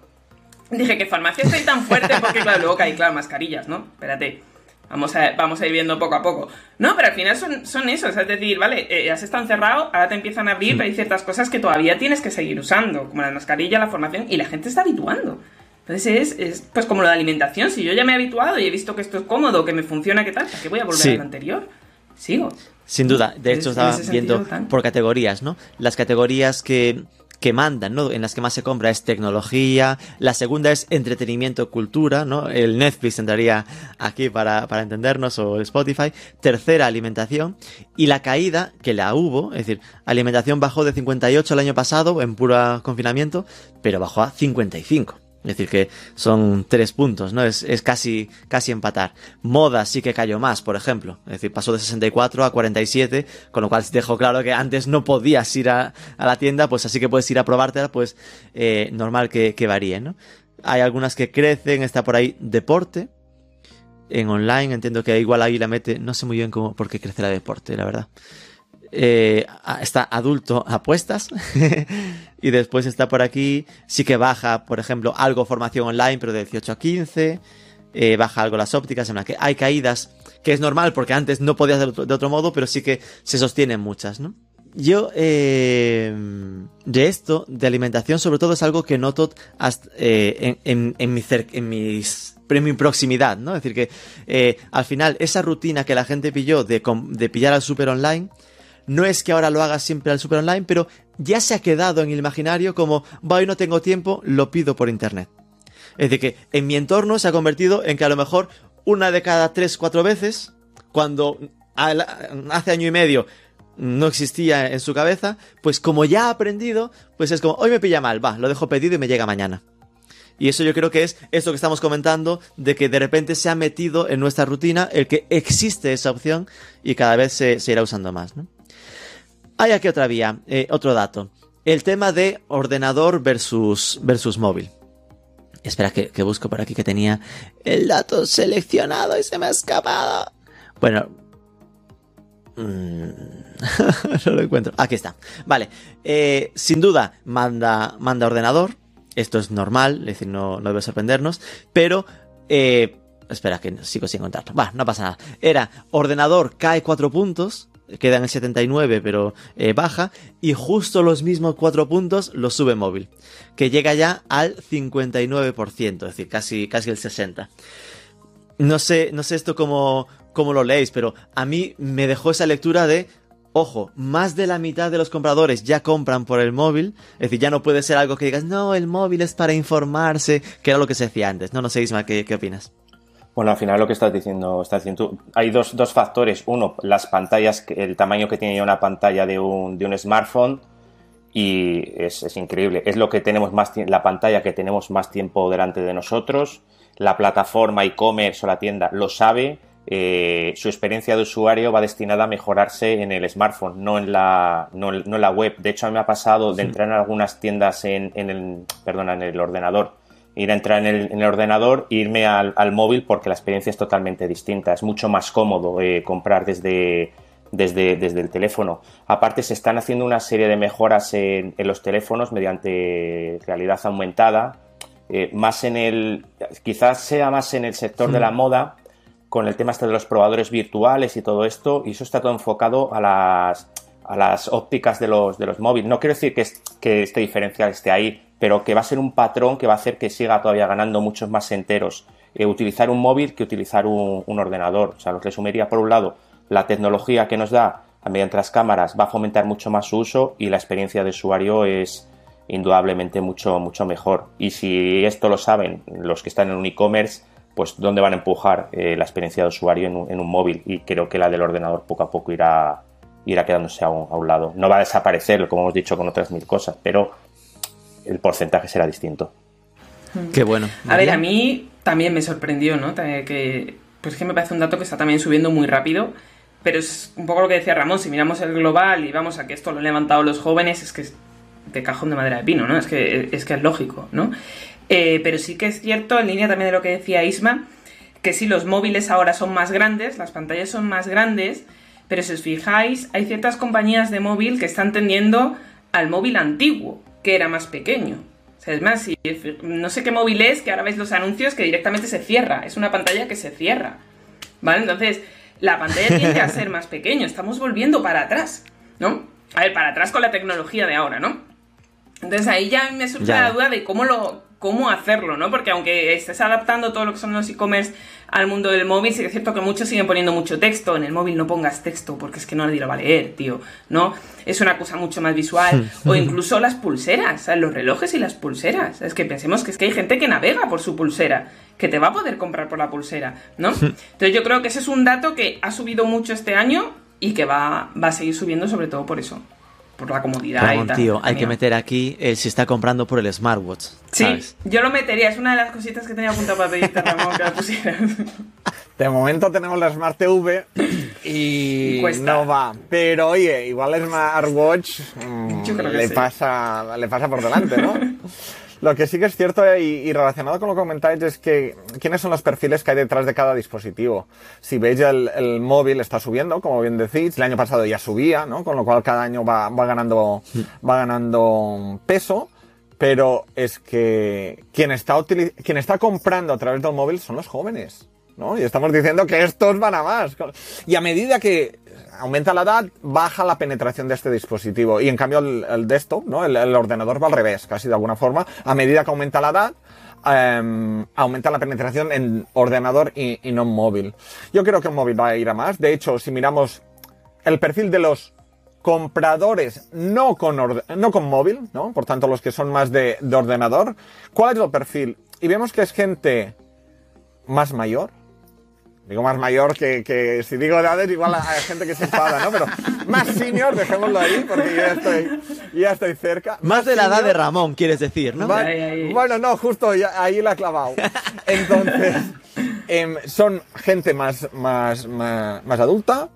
Dije que farmacia ahí tan fuerte porque, claro, luego hay, claro, mascarillas, ¿no? Espérate. Vamos a, vamos a ir viendo poco a poco. No, pero al final son, son eso, es decir, vale, eh, ya se están cerrado, ahora te empiezan a abrir, pero hay ciertas cosas que todavía tienes que seguir usando, como la mascarilla, la formación, y la gente está habituando. Entonces es, es pues como lo de alimentación, si yo ya me he habituado y he visto que esto es cómodo, que me funciona, ¿qué tal? ¿Para qué voy a volver Sí. a lo anterior? Sigo. Sin duda, de hecho estaba sentido, viendo por categorías, ¿no? Las categorías que, que mandan, ¿no? En las que más se compra es tecnología, la segunda es entretenimiento, cultura, ¿no? El Netflix entraría aquí para, para entendernos o el Spotify, tercera alimentación y la caída que la hubo, es decir, alimentación bajó de 58 el año pasado en puro confinamiento, pero bajó a 55. Es decir, que son tres puntos, ¿no? Es, es casi, casi empatar. Moda sí que cayó más, por ejemplo. Es decir, pasó de 64 a 47, con lo cual dejó claro que antes no podías ir a, a la tienda, pues así que puedes ir a probártela, pues eh, normal que, que varíe, ¿no? Hay algunas que crecen, está por ahí deporte. En online entiendo que igual ahí la mete, no sé muy bien cómo, por qué crece la deporte, la verdad. Eh, está adulto apuestas y después está por aquí sí que baja por ejemplo algo formación online pero de 18 a 15 eh, baja algo las ópticas en la que hay caídas que es normal porque antes no podías de otro, de otro modo pero sí que se sostienen muchas ¿no? yo eh, de esto de alimentación sobre todo es algo que noto eh, en, mi en en mi proximidad, ¿no? Es decir, que al final esa rutina que la gente pilló de, de pillar al super online, no es que ahora lo haga siempre al super online, pero ya se ha quedado en el imaginario como, va, hoy no tengo tiempo, lo pido por internet. Es decir, que en mi entorno se ha convertido en que a lo mejor una de cada tres, cuatro veces, cuando hace año y medio no existía en su cabeza, pues como ya ha aprendido, pues es como, hoy me pilla mal, va, lo dejo pedido y me llega mañana. Y eso yo creo que es esto que estamos comentando, de que de repente se ha metido en nuestra rutina el que existe esa opción y cada vez se, se irá usando más. ¿no? Hay aquí otra vía, eh, otro dato. El tema de ordenador versus, versus móvil. Espera que, busco por aquí que tenía el dato seleccionado y se me ha escapado. Bueno. Mmm, no lo encuentro. Aquí está. Vale. Eh, sin duda, manda, manda ordenador. Esto es normal, es decir, no, no debe sorprendernos. Pero, eh, espera que sigo sin encontrarlo. Va, no pasa nada. Era ordenador cae 4 puntos queda en el 79 pero eh, baja y justo los mismos cuatro puntos los sube móvil, que llega ya al 59%, es decir, casi, casi el 60%. No sé, no sé esto cómo, cómo lo leéis, pero a mí me dejó esa lectura de Ojo, más de la mitad de los compradores ya compran por el móvil. Es decir, ya no puede ser algo que digas, no, el móvil es para informarse, que era lo que se decía antes. No, no sé, Isma, ¿qué, qué opinas? Bueno, al final lo que estás diciendo, estás diciendo hay dos, dos, factores. Uno, las pantallas, el tamaño que tiene una pantalla de un, de un smartphone y es, es, increíble. Es lo que tenemos más, la pantalla que tenemos más tiempo delante de nosotros. La plataforma e-commerce o la tienda lo sabe eh, su experiencia de usuario va destinada a mejorarse en el smartphone, no en la, no, en la web. De hecho, a mí me ha pasado de entrar en algunas tiendas en, el, perdona, en el ordenador, ir a entrar en el, ordenador e irme al, móvil porque la experiencia es totalmente distinta. Es mucho más cómodo eh, comprar desde, desde, desde, el teléfono. Aparte, se están haciendo una serie de mejoras en, los teléfonos mediante realidad aumentada. Eh, más en el, quizás sea más en el sector de la moda, con el tema este de los probadores virtuales y todo esto, y eso está todo enfocado a las, a las ópticas de los, de los móviles. No quiero decir que, que este diferencial esté ahí, pero que va a ser un patrón que va a hacer que siga todavía ganando muchos más enteros eh, utilizar un móvil que utilizar un, ordenador. O sea, lo que resumiría por un lado la tecnología que nos da mediante las cámaras va a fomentar mucho más su uso y la experiencia de usuario es indudablemente mucho, mucho mejor. Y si esto lo saben los que están en un e-commerce, pues dónde van a empujar eh, la experiencia de usuario en un, móvil y creo que la del ordenador poco a poco irá, irá quedándose a un, lado. No va a desaparecer, como hemos dicho con otras mil cosas, pero el porcentaje será distinto. Qué bueno. A ver, a mí también me sorprendió, ¿no? Que, pues que me parece un dato que está también subiendo muy rápido, pero es un poco lo que decía Ramón, si miramos el global y vamos a que esto lo han levantado los jóvenes, es que es de cajón de madera de pino, ¿no? Es que es, que es lógico, ¿no? Eh, pero sí que es cierto, en línea también de lo que decía Isma, que sí, los móviles ahora son más grandes, las pantallas son más grandes, pero si os fijáis, hay ciertas compañías de móvil que están tendiendo al móvil antiguo, que era más pequeño. O sea, es más, si, no sé qué móvil es, que ahora veis los anuncios que directamente se cierra. Es una pantalla que se cierra. ¿Vale? Entonces, la pantalla tiende a ser más pequeño. Estamos volviendo para atrás, ¿no? A ver, para atrás con la tecnología de ahora, ¿no? Entonces ahí ya me surge la duda de cómo lo, cómo hacerlo, ¿no? Porque aunque estés adaptando todo lo que son los e-commerce al mundo del móvil, sí que es cierto que muchos siguen poniendo mucho texto. En el móvil no pongas texto porque es que no nadie lo va a leer, tío, ¿no? Es una cosa mucho más visual. o incluso las pulseras, los relojes y las pulseras. Es que pensemos que es que hay gente que navega por su pulsera, que te va a poder comprar por la pulsera, ¿no? Entonces yo creo que ese es un dato que ha subido mucho este año y que va, va a seguir subiendo sobre todo por eso por la comodidad y tal. tío, hay que meter aquí el si está comprando por el smartwatch. Sí, yo lo metería, es una de las cositas que tenía apuntado para pedirte, Ramón, que la pusieras. De momento tenemos la Smart TV y no va. Pero oye, igual el Smartwatch mm, le, pasa, le pasa por delante, ¿no? Lo que sí que es cierto eh, y, relacionado con lo que comentáis es que quiénes son los perfiles que hay detrás de cada dispositivo. Si veis el, móvil está subiendo, como bien decís, el año pasado ya subía, ¿no? Con lo cual cada año va, ganando, va ganando peso. Pero es que quien está, quien está comprando a través del móvil son los jóvenes. ¿no? Y estamos diciendo que estos van a más. Y a medida que aumenta la edad, baja la penetración de este dispositivo. Y en cambio el, desktop, ¿no? El, ordenador va al revés, casi de alguna forma. A medida que aumenta la edad, em, aumenta la penetración en ordenador y, no en móvil. Yo creo que el móvil va a ir a más. De hecho, si miramos el perfil de los compradores no con, no con móvil, ¿no? Por tanto, los que son más de ordenador, ¿cuál es el perfil? Y vemos que es gente más mayor, Digo más mayor que, que si digo edades, igual hay gente que se enfada, ¿no? Pero más senior, dejémoslo ahí, porque ya estoy, ya estoy cerca. Más, de la edad de Ramón, quieres decir, ¿no? Bueno, no, justo ahí la he clavado. Entonces, em, son gente más, más, más, más adulta,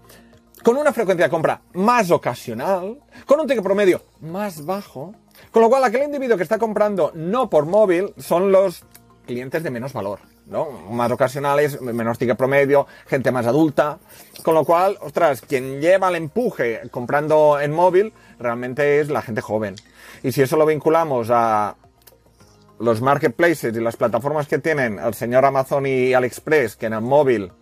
con una frecuencia de compra más ocasional, con un ticket promedio más bajo, con lo cual aquel individuo que está comprando no por móvil son los clientes de menos valor. ¿No? Más ocasionales, menos ticket promedio, gente más adulta. Con lo cual, ostras, quien lleva el empuje comprando en móvil realmente es la gente joven. Y si eso lo vinculamos a los marketplaces y las plataformas que tienen el señor Amazon y AliExpress, que en el móvil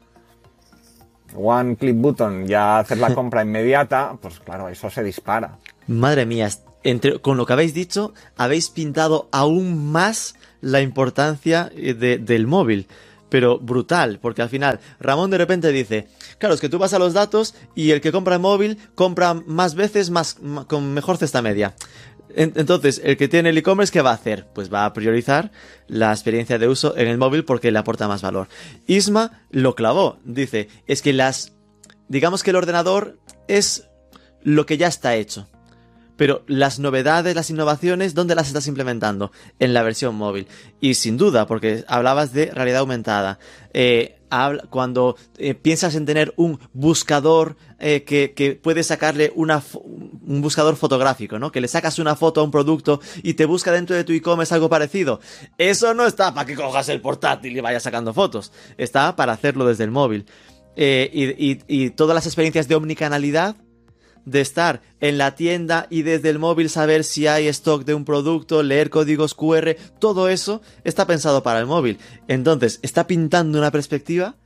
one click button, ya hacer la compra inmediata, pues claro, eso se dispara. Madre mía, entre, con lo que habéis dicho, habéis pintado aún más la importancia eh, del móvil. Pero brutal, porque al final Ramón de repente dice, claro, es que tú vas a los datos y el que compra el móvil compra más veces más, con mejor cesta media. Entonces, el que tiene el e-commerce, ¿qué va a hacer? Pues va a priorizar la experiencia de uso en el móvil porque le aporta más valor. Isma lo clavó. Dice, es que las... Digamos que el ordenador es lo que ya está hecho. Pero las novedades, las innovaciones, ¿dónde las estás implementando? En la versión móvil. Y sin duda, porque hablabas de realidad aumentada. Eh, cuando eh, piensas en tener un buscador eh, que, que puede sacarle una, un buscador fotográfico, ¿no? Que le sacas una foto a un producto y te busca dentro de tu e-commerce algo parecido. Eso no está para que cojas el portátil y vayas sacando fotos. Está para hacerlo desde el móvil. y, y todas las experiencias de omnicanalidad de estar en la tienda y desde el móvil saber si hay stock de un producto, leer códigos QR, todo eso está pensado para el móvil. Entonces, está pintando una perspectiva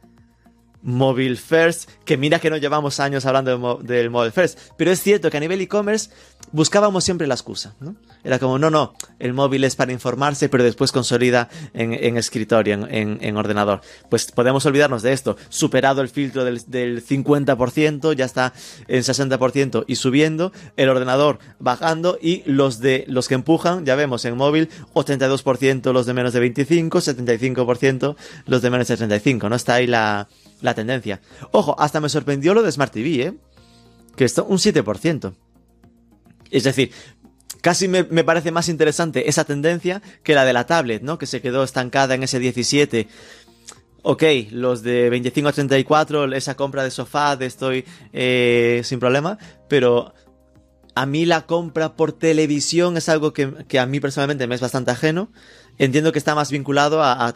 Mobile First, que mira que no llevamos años hablando del Mobile First, pero es cierto que a nivel e-commerce buscábamos siempre la excusa, ¿no? Era como, no, no, el móvil es para informarse, pero después consolida en, escritorio, en, ordenador. Pues podemos olvidarnos de esto. Superado el filtro del, 50%, ya está en 60% y subiendo, el ordenador bajando y los de los que empujan, ya vemos en móvil, 82% los de menos de 25, 75% los de menos de 35, ¿no? Está ahí la, la tendencia. Ojo, hasta me sorprendió lo de Smart TV, ¿eh? Que está un 7%. Es decir, casi me, parece más interesante esa tendencia que la de la tablet, ¿no? Que se quedó estancada en ese 17. Ok, los de 25 a 34, esa compra de sofá, de estoy eh, sin problema, pero a mí la compra por televisión es algo que, a mí personalmente me es bastante ajeno. Entiendo que está más vinculado a,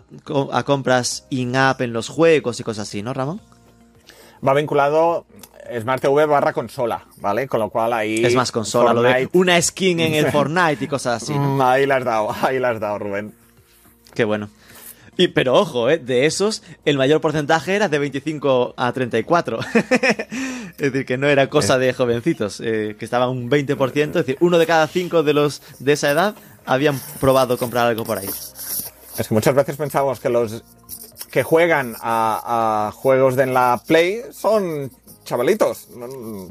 a compras in-app en los juegos y cosas así, ¿no, Ramón? Va vinculado Smart TV barra consola, ¿vale? Con lo cual ahí... Es más consola, lo de una skin en el Fortnite y cosas así. Mm, ahí la has dado, ahí la has dado, Rubén. Qué bueno. Y, pero ojo, ¿eh? de esos, el mayor porcentaje era de 25 a 34. es decir, que no era cosa de jovencitos, eh, que estaban un 20%. Es decir, uno de cada cinco de los de esa edad habían probado comprar algo por ahí. Es que muchas veces pensamos que los que juegan a, a juegos de en la Play son chavalitos.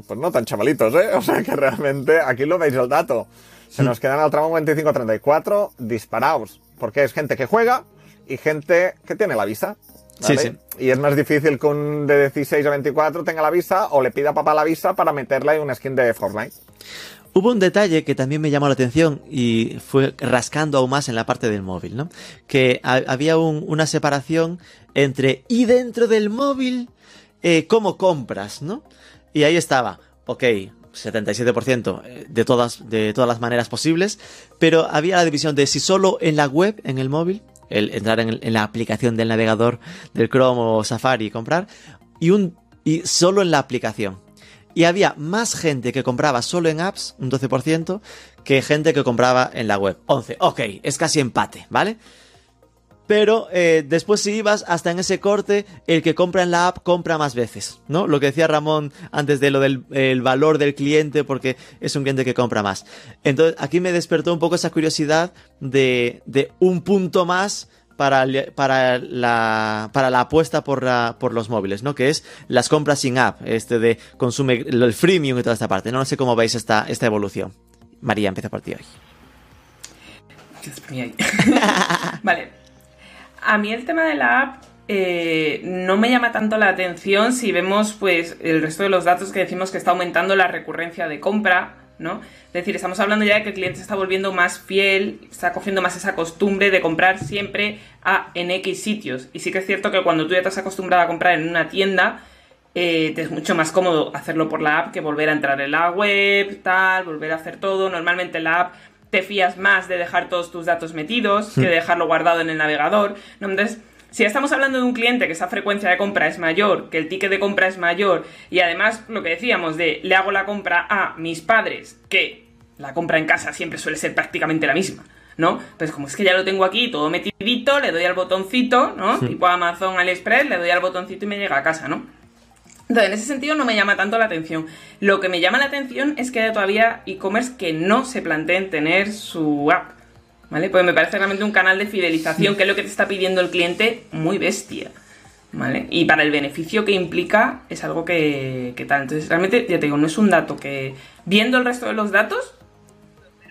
pues no tan chavalitos, ¿eh? O sea que realmente aquí lo veis el dato. Se nos quedan al tramo 25-34 disparados. Porque es gente que juega y gente que tiene la visa. Sí, sí. Y es más difícil que un de 16 a 24 tenga la visa o le pida a papá la visa para meterla en una skin de Fortnite. Hubo un detalle que también me llamó la atención y fue rascando aún más en la parte del móvil, ¿no? Que había una separación entre y dentro del móvil eh, cómo compras, ¿no? Y ahí estaba, ok, 77% eh, de todas, de todas las maneras posibles, pero había la división de si solo en la web, en el móvil, el entrar en, la aplicación del navegador del Chrome o Safari y comprar, y, un, y solo en la aplicación. Y había más gente que compraba solo en apps, un 12%, que gente que compraba en la web, 11. Ok, es casi empate, ¿vale? pero eh, después si ibas hasta en ese corte, el que compra en la app compra más veces, ¿no? Lo que decía Ramón antes de lo del valor del cliente, porque es un cliente que compra más. Entonces, aquí me despertó un poco esa curiosidad de, de un punto más para, para, la, para la apuesta por, por los móviles, ¿no? Que es las compras sin app, este de consume el freemium y toda esta parte. No, no sé cómo veis esta, esta evolución. María, empieza por ti hoy. vale, a mí el tema de la app eh, no me llama tanto la atención si vemos pues el resto de los datos que decimos que está aumentando la recurrencia de compra, ¿no? Es decir, estamos hablando ya de que el cliente se está volviendo más fiel, está cogiendo más esa costumbre de comprar siempre a en X sitios. Y sí que es cierto que cuando tú ya te has acostumbrado a comprar en una tienda, eh, te es mucho más cómodo hacerlo por la app que volver a entrar en la web, tal, volver a hacer todo. Normalmente la app te fías más de dejar todos tus datos metidos que de dejarlo guardado en el navegador. Entonces, si estamos hablando de un cliente que esa frecuencia de compra es mayor, que el ticket de compra es mayor, y además lo que decíamos de le hago la compra a mis padres, que la compra en casa siempre suele ser prácticamente la misma. ¿no? Pues como es que ya lo tengo aquí todo metidito, le doy al botoncito, ¿no? Tipo Amazon, AliExpress, le doy al botoncito y me llega a casa, ¿no? Entonces, en ese sentido no me llama tanto la atención. Lo que me llama la atención es que hay todavía e-commerce que no se planteen tener su app. ¿Vale? Pues me parece realmente un canal de fidelización, que es lo que te está pidiendo el cliente, muy bestia. ¿Vale? Y para el beneficio que implica es algo que, que tal. Entonces, realmente, ya te digo, no es un dato que, viendo el resto de los datos,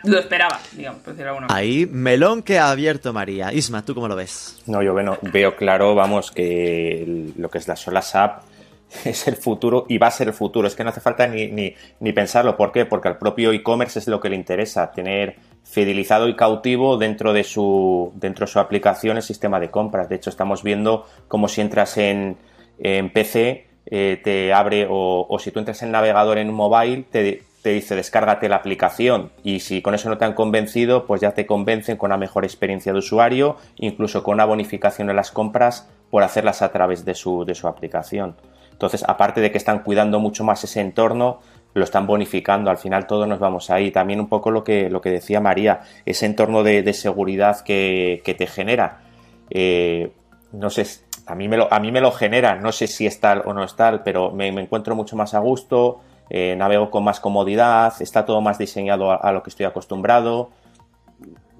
lo esperaba, digamos, por decirlo alguna manera. Ahí, melón que ha abierto María. Isma, ¿tú cómo lo ves? No, yo bueno, veo claro, vamos, que lo que es la sola SAP es el futuro y va a ser el futuro. Es que no hace falta ni, ni, ni pensarlo. ¿Por qué? Porque al propio e-commerce es lo que le interesa, tener fidelizado y cautivo dentro de su, dentro de su aplicación el sistema de compras. De hecho, estamos viendo cómo si entras en, en PC, eh, te abre, o, o si tú entras en navegador en un mobile, te, te dice descárgate la aplicación y si con eso no te han convencido, pues ya te convencen con una mejor experiencia de usuario, incluso con una bonificación en las compras por hacerlas a través de su, de su aplicación. Entonces, aparte de que están cuidando mucho más ese entorno, lo están bonificando. Al final todos nos vamos ahí. También un poco lo que, lo que decía María, ese entorno de, de seguridad que, que te genera. Eh, no sé, a mí, me lo, a mí me lo genera, no sé si es tal o no es tal, pero me, encuentro mucho más a gusto, eh, navego con más comodidad, está todo más diseñado a, lo que estoy acostumbrado.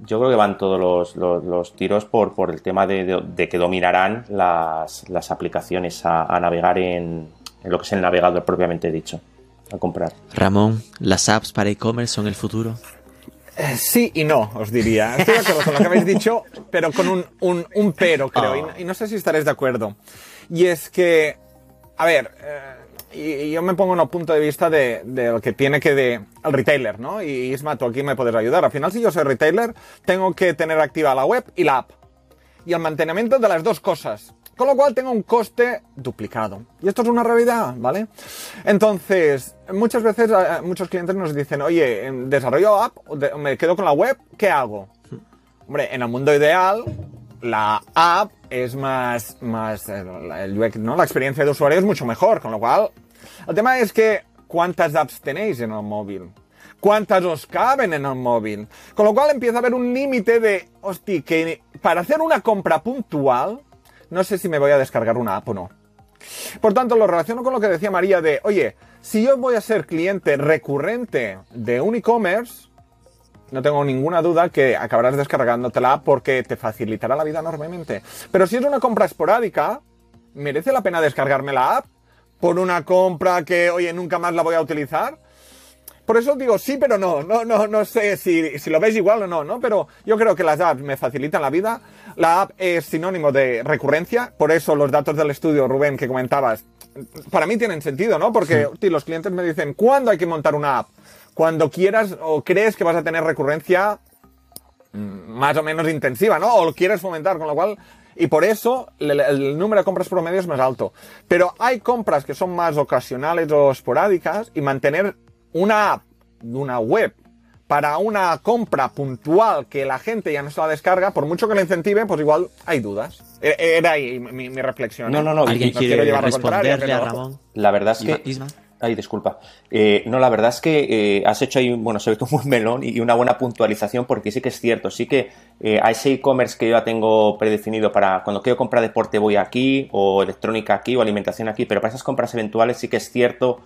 Yo creo que van todos los, los, los tiros por, por, el tema de, de, de que dominarán las, las aplicaciones a, a navegar en, en, lo que es el navegador propiamente dicho, a comprar. Ramón, ¿las apps para e-commerce son el futuro? Eh, sí y no, os diría. Estoy de acuerdo con lo que habéis dicho, pero con un, un, un pero, creo. Oh. Y, y, no sé si estaréis de acuerdo. Y es que, a ver, eh, y, y, yo me pongo en el punto de vista de, de lo que tiene que de el retailer, ¿no? Y Isma, tú aquí me puedes ayudar. Al final, si yo soy retailer, tengo que tener activa la web y la app. Y el mantenimiento de las dos cosas. Con lo cual tengo un coste duplicado. Y esto es una realidad, ¿vale? Entonces, muchas veces eh, muchos clientes nos dicen, oye, desarrollo app, me quedo con la web, ¿qué hago? Hombre, en el mundo ideal, la app es más, más, ¿no? La experiencia de usuario es mucho mejor, con lo cual, el tema es que, ¿cuántas apps tenéis en el móvil? ¿Cuántas os caben en el móvil? Con lo cual empieza a haber un límite de, hostia, que para hacer una compra puntual, no sé si me voy a descargar una app o no. Por tanto, lo relaciono con lo que decía María de, oye, si yo voy a ser cliente recurrente de un e-commerce, no tengo ninguna duda que acabarás descargándote la app porque te facilitará la vida enormemente. Pero si es una compra esporádica, ¿merece la pena descargarme la app? ¿Por una compra que, oye, nunca más la voy a utilizar? Por eso digo sí, pero no. No, no, no sé si, si, lo veis igual o no, ¿no? Pero yo creo que las apps me facilitan la vida. La app es sinónimo de recurrencia. Por eso los datos del estudio, Rubén, que comentabas, para mí tienen sentido, ¿no? Porque sí. los clientes me dicen, ¿cuándo hay que montar una app? Cuando quieras o crees que vas a tener recurrencia más o menos intensiva, ¿no? O lo quieres fomentar, con lo cual y por eso el, el, número de compras promedio es más alto. Pero hay compras que son más ocasionales o esporádicas y mantener una app, una web, para una compra puntual que la gente ya no se la descarga, por mucho que la incentive, pues igual hay dudas. Era ahí mi, mi reflexión. No, no, no. ¿Alguien no quiere llevar responderle a Ramón? La verdad es que... Isma. Ay, disculpa. Eh, no, la verdad es que eh, has hecho ahí, bueno, sobre todo un buen melón y una buena puntualización porque sí que es cierto, sí que eh, a ese e-commerce que yo ya tengo predefinido para cuando quiero comprar deporte voy aquí o electrónica aquí o alimentación aquí, pero para esas compras eventuales sí que es cierto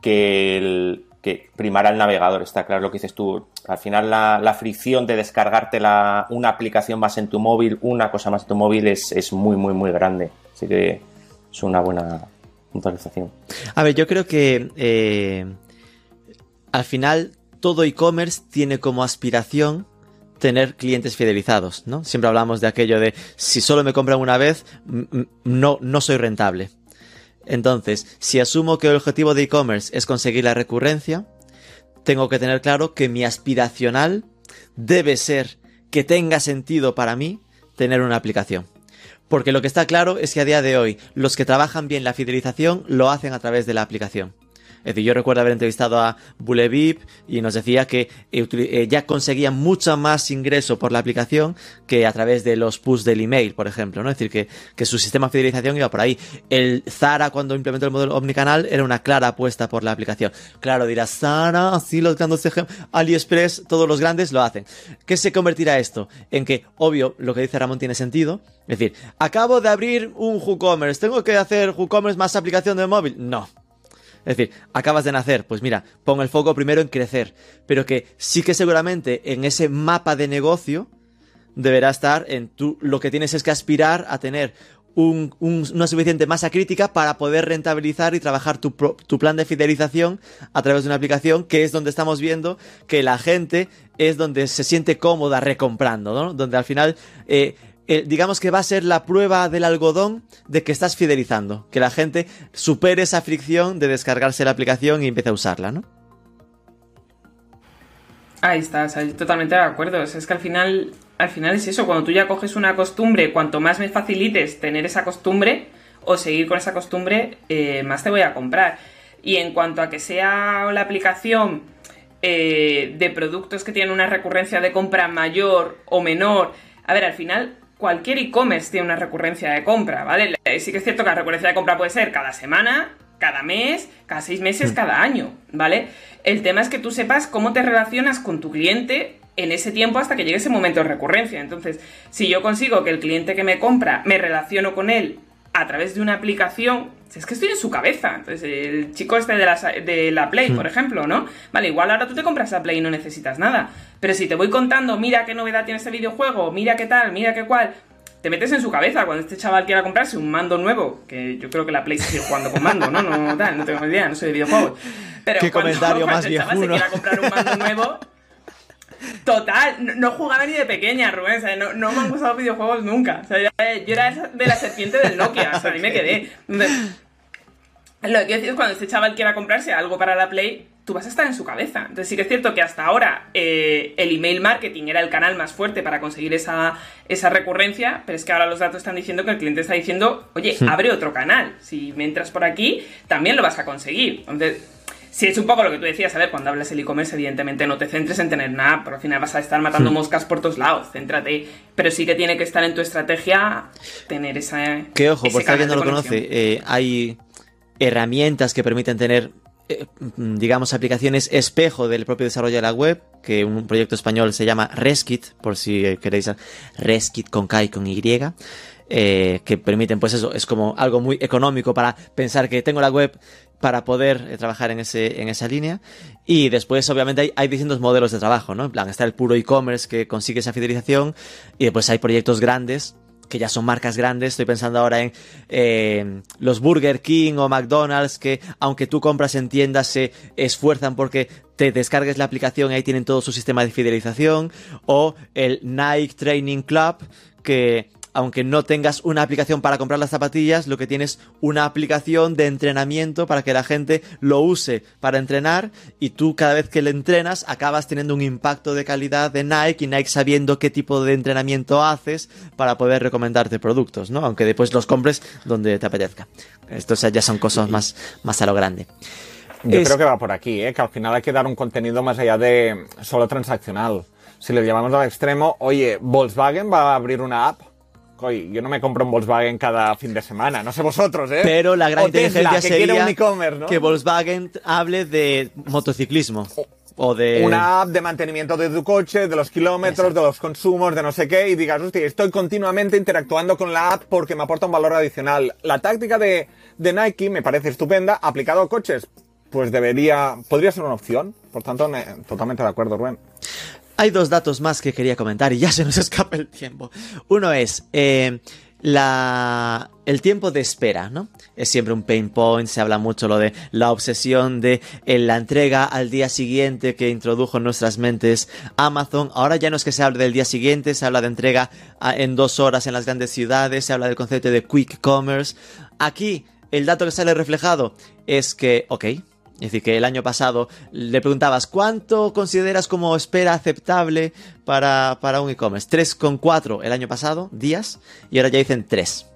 que, el, que primará el navegador, está claro lo que dices tú. Al final la, fricción de descargarte la, una aplicación más en tu móvil, una cosa más en tu móvil es muy, muy, muy grande. Así que es una buena A ver, yo creo que eh, al final todo e-commerce tiene como aspiración tener clientes fidelizados, ¿no? Siempre hablamos de aquello de si solo me compran una vez, no, no soy rentable. Entonces, si asumo que el objetivo de e-commerce es conseguir la recurrencia, tengo que tener claro que mi aspiracional debe ser que tenga sentido para mí tener una aplicación. Porque lo que está claro es que a día de hoy los que trabajan bien la fidelización lo hacen a través de la aplicación. Es decir, yo recuerdo haber entrevistado a Bulevip y nos decía que eh, eh, ya conseguía mucho más ingreso por la aplicación que a través de los push del email, por ejemplo, ¿no? Es decir, que, que su sistema de fidelización iba por ahí. El Zara, cuando implementó el modelo omnicanal, era una clara apuesta por la aplicación. Claro, dirás, Zara, así los grandes AliExpress, todos los grandes lo hacen. ¿Qué se convertirá esto? En que, obvio, lo que dice Ramón tiene sentido. Es decir, acabo de abrir un WooCommerce, ¿tengo que hacer WooCommerce más aplicación de móvil? No. Es decir, acabas de nacer, pues mira, pon el foco primero en crecer, pero que sí que seguramente en ese mapa de negocio deberá estar en tú, lo que tienes es que aspirar a tener una suficiente masa crítica para poder rentabilizar y trabajar tu, plan de fidelización a través de una aplicación que es donde estamos viendo que la gente es donde se siente cómoda recomprando, ¿no? Donde al final eh, eh, digamos que va a ser la prueba del algodón de que estás fidelizando, que la gente supere esa fricción de descargarse la aplicación y empiece a usarla, ¿no? Ahí está, totalmente de acuerdo. es que al final, al final es eso, cuando tú ya coges una costumbre, cuanto más me facilites tener esa costumbre o seguir con esa costumbre, eh, más te voy a comprar. Y en cuanto a que sea la aplicación eh, de productos que tienen una recurrencia de compra mayor o menor, a ver, al final cualquier e-commerce tiene una recurrencia de compra, ¿vale? Sí que es cierto que la recurrencia de compra puede ser cada semana, cada mes, cada seis meses, hmm. cada año, ¿vale? El tema es que tú sepas cómo te relacionas con tu cliente en ese tiempo hasta que llegue ese momento de recurrencia. Entonces, si yo consigo que el cliente que me compra me relaciono con él a través de una aplicación, es que estoy en su cabeza. Entonces, el chico este de la, de la Play, hmm. por ejemplo, ¿no? Vale, igual ahora tú te compras la Play y no necesitas nada. Pero si te voy contando, mira qué novedad tiene este videojuego, mira qué tal, mira qué cual, te metes en su cabeza cuando este chaval quiera comprarse un mando nuevo, que yo creo que la Play sigue jugando con mando, ¿no? No, tal, no tengo idea, no soy de videojuegos. Pero ¿Qué cuando, comentario más el chaval se quiera comprar un mando nuevo, Total, no, jugaba ni de pequeña, Rubén, no, no, me han gustado videojuegos nunca. O sea, yo era de la serpiente del Nokia, o sea, ahí me quedé. Lo que quiero decir es cuando este chaval quiera comprarse algo para la Play, tú vas a estar en su cabeza. Entonces sí que es cierto que hasta ahora eh, el email marketing era el canal más fuerte para conseguir esa, esa recurrencia, pero es que ahora los datos están diciendo que el cliente está diciendo, oye, hmm. abre otro canal. Si me entras por aquí, también lo vas a conseguir. Entonces, si es un poco lo que tú decías, a ver, cuando hablas del e-commerce, evidentemente no te centres en tener nada, pero al final vas a estar matando hmm. moscas por todos lados, céntrate. Pero sí que tiene que estar en tu estrategia tener esa... Que ojo, porque alguien no lo conoce, eh, hay herramientas que permiten tener eh, digamos, aplicaciones espejo del propio desarrollo de la web, que un proyecto español se llama Reskit, por si queréis, Reskit con K y con Y, eh, que permiten, pues eso, es como algo muy económico para pensar que tengo la web para poder eh, trabajar en, ese, en esa línea. Y después, obviamente, hay, hay distintos modelos de trabajo, ¿no? En plan, está el puro e-commerce que consigue esa fidelización y después hay proyectos grandes que ya son marcas grandes, estoy pensando ahora en eh, los Burger King o McDonald's, que aunque tú compras en tiendas se esfuerzan porque te descargues la aplicación y ahí tienen todo su sistema de fidelización, o el Nike Training Club, que aunque no tengas una aplicación para comprar las zapatillas, lo que tienes una aplicación de entrenamiento para que la gente lo use para entrenar y tú cada vez que le entrenas acabas teniendo un impacto de calidad de Nike y Nike sabiendo qué tipo de entrenamiento haces para poder recomendarte productos, ¿no? Aunque después los compres donde te apetezca. Estos ya son cosas más, más a lo grande. Yo creo que va por aquí, ¿eh? que al final hay que dar un contenido más allá de solo transaccional. Si le llamamos al extremo, oye, Volkswagen va a abrir una app yo no me compro un Volkswagen cada fin de semana, no sé vosotros, ¿eh? Pero la gran inteligencia sería que Volkswagen hable de motociclismo. O de... Una app de mantenimiento de tu coche, de los kilómetros, de los consumos, de no sé qué, y digas, hostia, estoy continuamente interactuando con la app porque me aporta un valor adicional. La táctica de, de Nike me parece estupenda, aplicado a coches, pues debería, podría ser una opción. Por tanto, totalmente de acuerdo, Rubén. Hay dos datos más que quería comentar y ya se nos escapa el tiempo. Uno es eh, la, el tiempo de espera, ¿no? Es siempre un pain point, se habla mucho lo de la obsesión de eh, la entrega al día siguiente que introdujo en nuestras mentes Amazon. Ahora ya no es que se hable del día siguiente, se habla de entrega ah, en dos horas en las grandes ciudades, se habla del concepto de quick commerce. Aquí el dato que sale reflejado es que, ok, es decir, que el año pasado le preguntabas cuánto consideras como espera aceptable para, para un e-commerce. 3,4 el año pasado, días, y ahora ya dicen 3.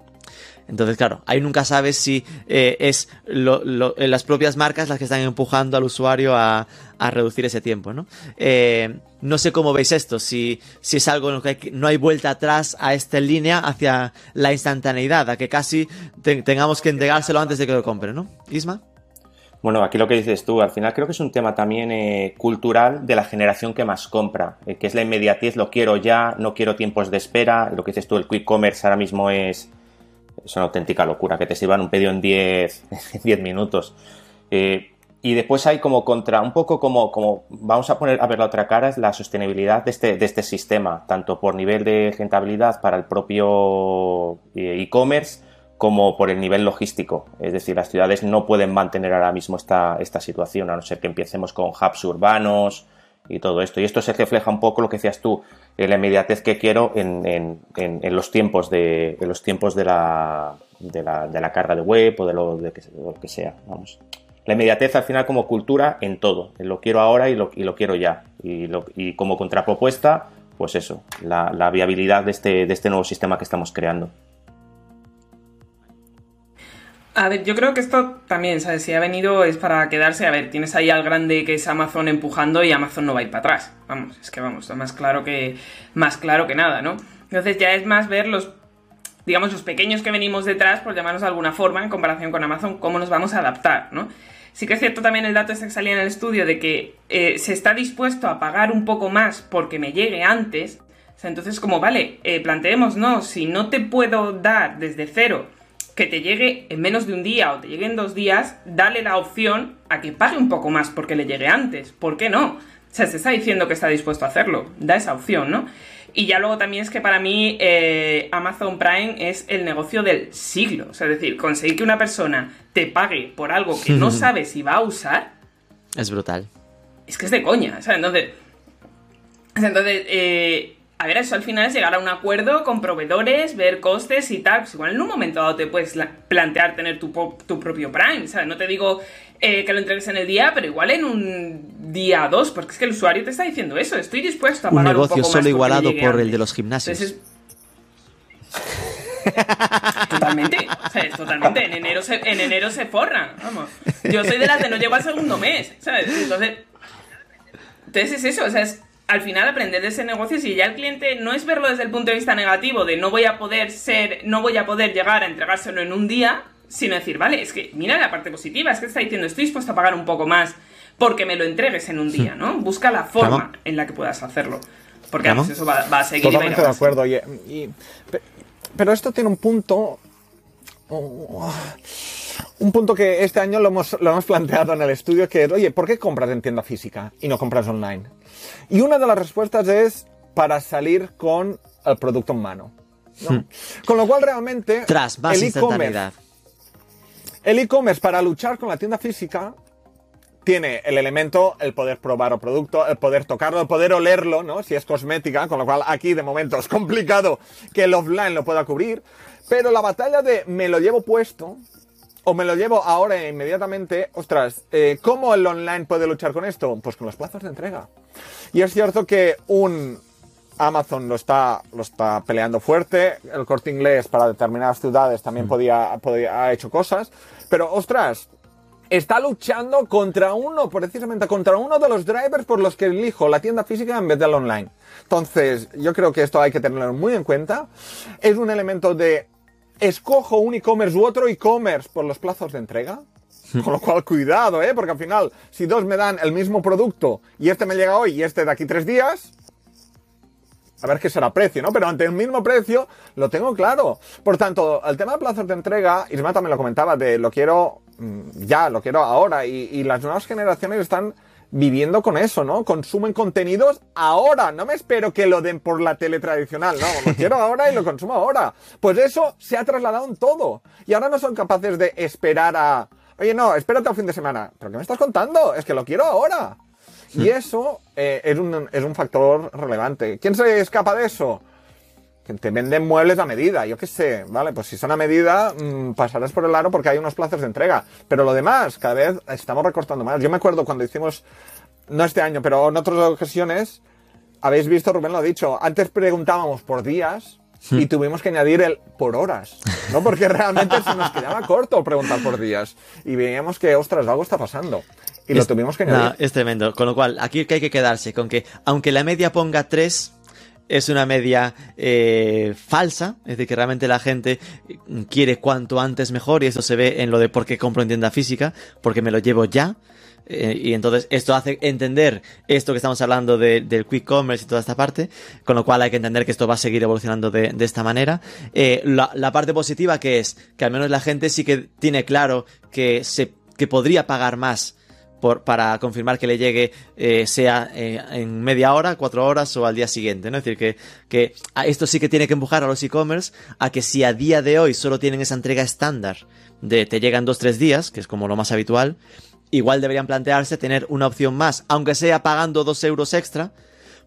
Entonces, claro, ahí nunca sabes si eh, es lo, las propias marcas las que están empujando al usuario a, a reducir ese tiempo, ¿no? Eh, no sé cómo veis esto, si, si es algo en lo que no hay vuelta atrás a esta línea hacia la instantaneidad, a que casi te, tengamos que entregárselo antes de que lo compre, ¿no? Isma. Bueno, aquí lo que dices tú, al final creo que es un tema también eh, cultural de la generación que más compra, eh, que es la inmediatez, lo quiero ya, no quiero tiempos de espera, lo que dices tú, el quick commerce ahora mismo es, es una auténtica locura, que te sirvan un pedido en 10 minutos. Eh, y después hay como contra, un poco como, como, vamos a poner a ver la otra cara, es la sostenibilidad de este, de este sistema, tanto por nivel de rentabilidad para el propio eh, e-commerce como por el nivel logístico. Es decir, las ciudades no pueden mantener ahora mismo esta, esta situación, a no ser que empecemos con hubs urbanos y todo esto. Y esto se refleja un poco lo que decías tú, la inmediatez que quiero en, en, en, los tiempos de, en los tiempos de la, de la, de la carga de web o de lo, de que, de lo que sea. Vamos la inmediatez al final como cultura en todo. Lo quiero ahora y lo, y lo quiero ya. Y, lo, y, como contrapropuesta, pues eso, la, la viabilidad de este, de este nuevo sistema que estamos creando. A ver, yo creo que esto también, ¿sabes? Si ha venido es para quedarse. A ver, tienes ahí al grande que es Amazon empujando y Amazon no va a ir para atrás. Vamos, es que vamos, más claro que, más claro que nada, ¿no? Entonces ya es más ver los, digamos, los pequeños que venimos detrás, por llamarlos de alguna forma, en comparación con Amazon, cómo nos vamos a adaptar, ¿no? Sí que es cierto también el dato este que salía en el estudio de que eh, se está dispuesto a pagar un poco más porque me llegue antes. O sea, entonces como, vale, eh, no, si no te puedo dar desde cero que te llegue en menos de un día o te llegue en dos días, dale la opción a que pague un poco más porque le llegue antes. ¿Por qué no? O sea, se está diciendo que está dispuesto a hacerlo. Da esa opción, ¿no? Y ya luego también es que para mí eh, Amazon Prime es el negocio del siglo. O sea, es decir, conseguir que una persona te pague por algo que no sabe si va a usar. Es brutal. Es que es de coña. O sea, entonces. Entonces, eh, a ver, eso al final es llegar a un acuerdo con proveedores, ver costes y tal. Pues igual en un momento dado te puedes plantear tener tu, tu propio Prime, ¿sabes? No te digo eh, que lo entregues en el día, pero igual en un día o dos, porque es que el usuario te está diciendo eso. Estoy dispuesto a pagar un negocio un poco solo más igualado por el de los gimnasios. Entonces, Totalmente, o sea, totalmente. En enero, se, en enero se forran, vamos. Yo soy de las de no llego al segundo mes, ¿sabes? Entonces, entonces es eso, o sea, es al final aprender de ese negocio si ya el cliente no es verlo desde el punto de vista negativo de no voy a poder ser, no voy a poder llegar a entregárselo en un día, sino decir, vale, es que mira la parte positiva, es que está diciendo, estoy dispuesto a pagar un poco más porque me lo entregues en un día, ¿no? Busca la forma en la que puedas hacerlo. Porque vamos, eso va, va, a seguir. Totalmente de acuerdo. Y, y, pero esto tiene un punto. Un punto que este año lo hemos, lo hemos planteado en el estudio, que es, oye, ¿por qué compras en tienda física y no compras online? Y una de las respuestas es para salir con el producto en mano. ¿no? Hmm. Con lo cual realmente Tras, el e-commerce el e-commerce para luchar con la tienda física tiene el elemento, el poder probar el producto, el poder tocarlo, el poder olerlo, ¿no? Si es cosmética, con lo cual aquí de momento es complicado que el offline lo pueda cubrir. Pero la batalla de me lo llevo puesto, o me lo llevo ahora inmediatamente, ostras, eh, ¿cómo el online puede luchar con esto? Pues con los plazos de entrega. Y es cierto que un Amazon lo está, lo está peleando fuerte, el corte inglés para determinadas ciudades también podía, podía, ha hecho cosas, pero ostras, está luchando contra uno, precisamente contra uno de los drivers por los que elijo la tienda física en vez de la online. Entonces, yo creo que esto hay que tenerlo muy en cuenta. Es un elemento de escojo un e-commerce u otro e-commerce por los plazos de entrega. Con lo cual, cuidado, ¿eh? Porque al final, si dos me dan el mismo producto y este me llega hoy y este de aquí tres días, a ver qué será precio, ¿no? Pero ante el mismo precio lo tengo claro. Por tanto, el tema de plazos de entrega, Isma también lo comentaba, de lo quiero mm, ya, lo quiero ahora, y, y las nuevas generaciones están viviendo con eso, ¿no? Consumen contenidos ahora, no me espero que lo den por la tele tradicional, no, lo quiero ahora y lo consumo ahora. Pues eso se ha trasladado en todo. Y ahora no son capaces de esperar a, oye, no, espérate al fin de semana. ¿Pero qué me estás contando? Es que lo quiero ahora. Y eso eh, es, un, es un factor relevante. ¿Quién se escapa de eso? que te venden muebles a medida, yo qué sé, ¿vale? Pues si son a medida, mmm, pasarás por el aro porque hay unos plazos de entrega. Pero lo demás, cada vez estamos recortando más. Yo me acuerdo cuando hicimos, no este año, pero en otras ocasiones, habéis visto, Rubén lo ha dicho, antes preguntábamos por días y tuvimos que añadir el por horas, ¿no? Porque realmente se nos quedaba corto preguntar por días y veíamos que, ostras, algo está pasando. Y lo tuvimos que añadir. No, es tremendo. Con lo cual, aquí hay que quedarse con que, aunque la media ponga 3, es una media eh, falsa, es decir, que realmente la gente quiere cuanto antes mejor y eso se ve en lo de por qué compro en tienda física, porque me lo llevo ya. Eh, y entonces esto hace entender esto que estamos hablando de, del quick commerce y toda esta parte, con lo cual hay que entender que esto va a seguir evolucionando de, esta manera. Eh, la, parte positiva que es que al menos la gente sí que tiene claro que se que podría pagar más por, para confirmar que le llegue eh, sea en media hora, cuatro horas o al día siguiente, ¿no? Es decir, que, que esto sí que tiene que empujar a los e-commerce a que si a día de hoy solo tienen esa entrega estándar de te llegan dos, tres días, que es como lo más habitual, igual deberían plantearse tener una opción más, aunque sea pagando dos euros extra,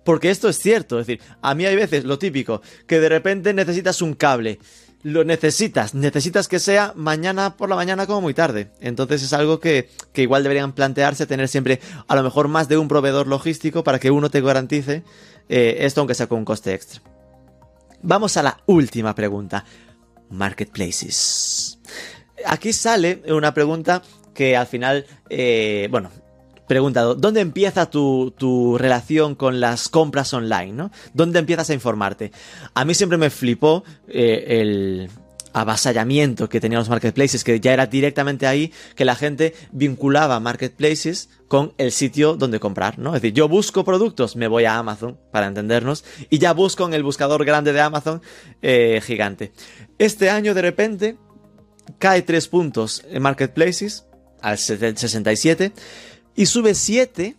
porque esto es cierto, es decir, a mí hay veces lo típico, que de repente necesitas un cable lo necesitas, necesitas que sea mañana por la mañana como muy tarde. Entonces es algo que, que, igual deberían plantearse tener siempre a lo mejor más de un proveedor logístico para que uno te garantice eh, esto aunque sea con un coste extra. Vamos a la última pregunta. Marketplaces. Aquí sale una pregunta que al final, eh, bueno, preguntado, ¿dónde empieza tu, tu, relación con las compras online? ¿no? ¿Dónde empiezas a informarte? A mí siempre me flipó eh, el avasallamiento que tenían los marketplaces, que ya era directamente ahí que la gente vinculaba marketplaces con el sitio donde comprar, ¿no? Es decir, yo busco productos, me voy a Amazon, para entendernos, y ya busco en el buscador grande de Amazon eh, gigante. Este año de repente cae tres puntos en marketplaces al 67 y sube 7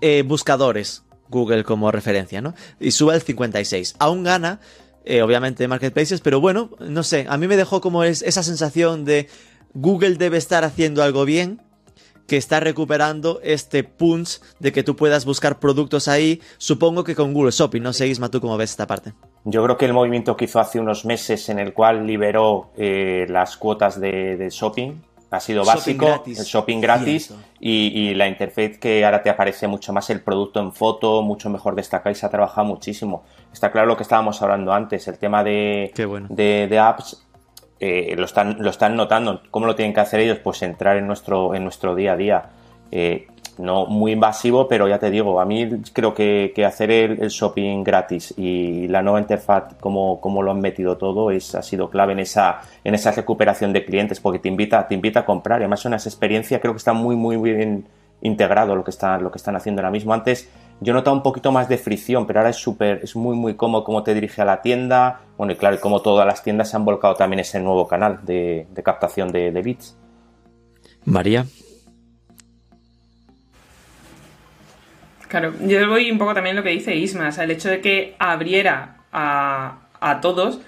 eh, buscadores Google como referencia, ¿no? Y sube al 56. Aún gana, eh, obviamente, Marketplaces, pero bueno, no sé, a mí me dejó como es, esa sensación de Google debe estar haciendo algo bien, que está recuperando este punch de que tú puedas buscar productos ahí, supongo que con Google Shopping, no sé, Isma, tú cómo ves esta parte. Yo creo que el movimiento que hizo hace unos meses en el cual liberó eh, las cuotas de shopping, ha sido básico, shopping el shopping gratis y, y, la interfaz que ahora te aparece mucho más el producto en foto, mucho mejor destacado y se ha trabajado muchísimo. Está claro lo que estábamos hablando antes, el tema de, bueno. de, de, apps eh, lo, están, lo están notando. ¿Cómo lo tienen que hacer ellos? Pues entrar en nuestro, en nuestro día a día. Eh, no muy invasivo, pero ya te digo, a mí creo que, hacer el, shopping gratis y la nueva interfaz, como, como lo han metido todo, es, ha sido clave en esa, en esa recuperación de clientes, porque te invita, te invita a comprar. Y además, una experiencia, creo que está muy, muy bien integrado lo que, está, lo que están haciendo ahora mismo. Antes yo notaba un poquito más de fricción, pero ahora es súper, es muy, muy cómodo cómo te dirige a la tienda. Bueno, y claro, como todas las tiendas se han volcado también ese nuevo canal de, captación de, de bits. María. Claro, yo voy un poco también lo que dice Isma, o sea, el hecho de que abriera a, a todos,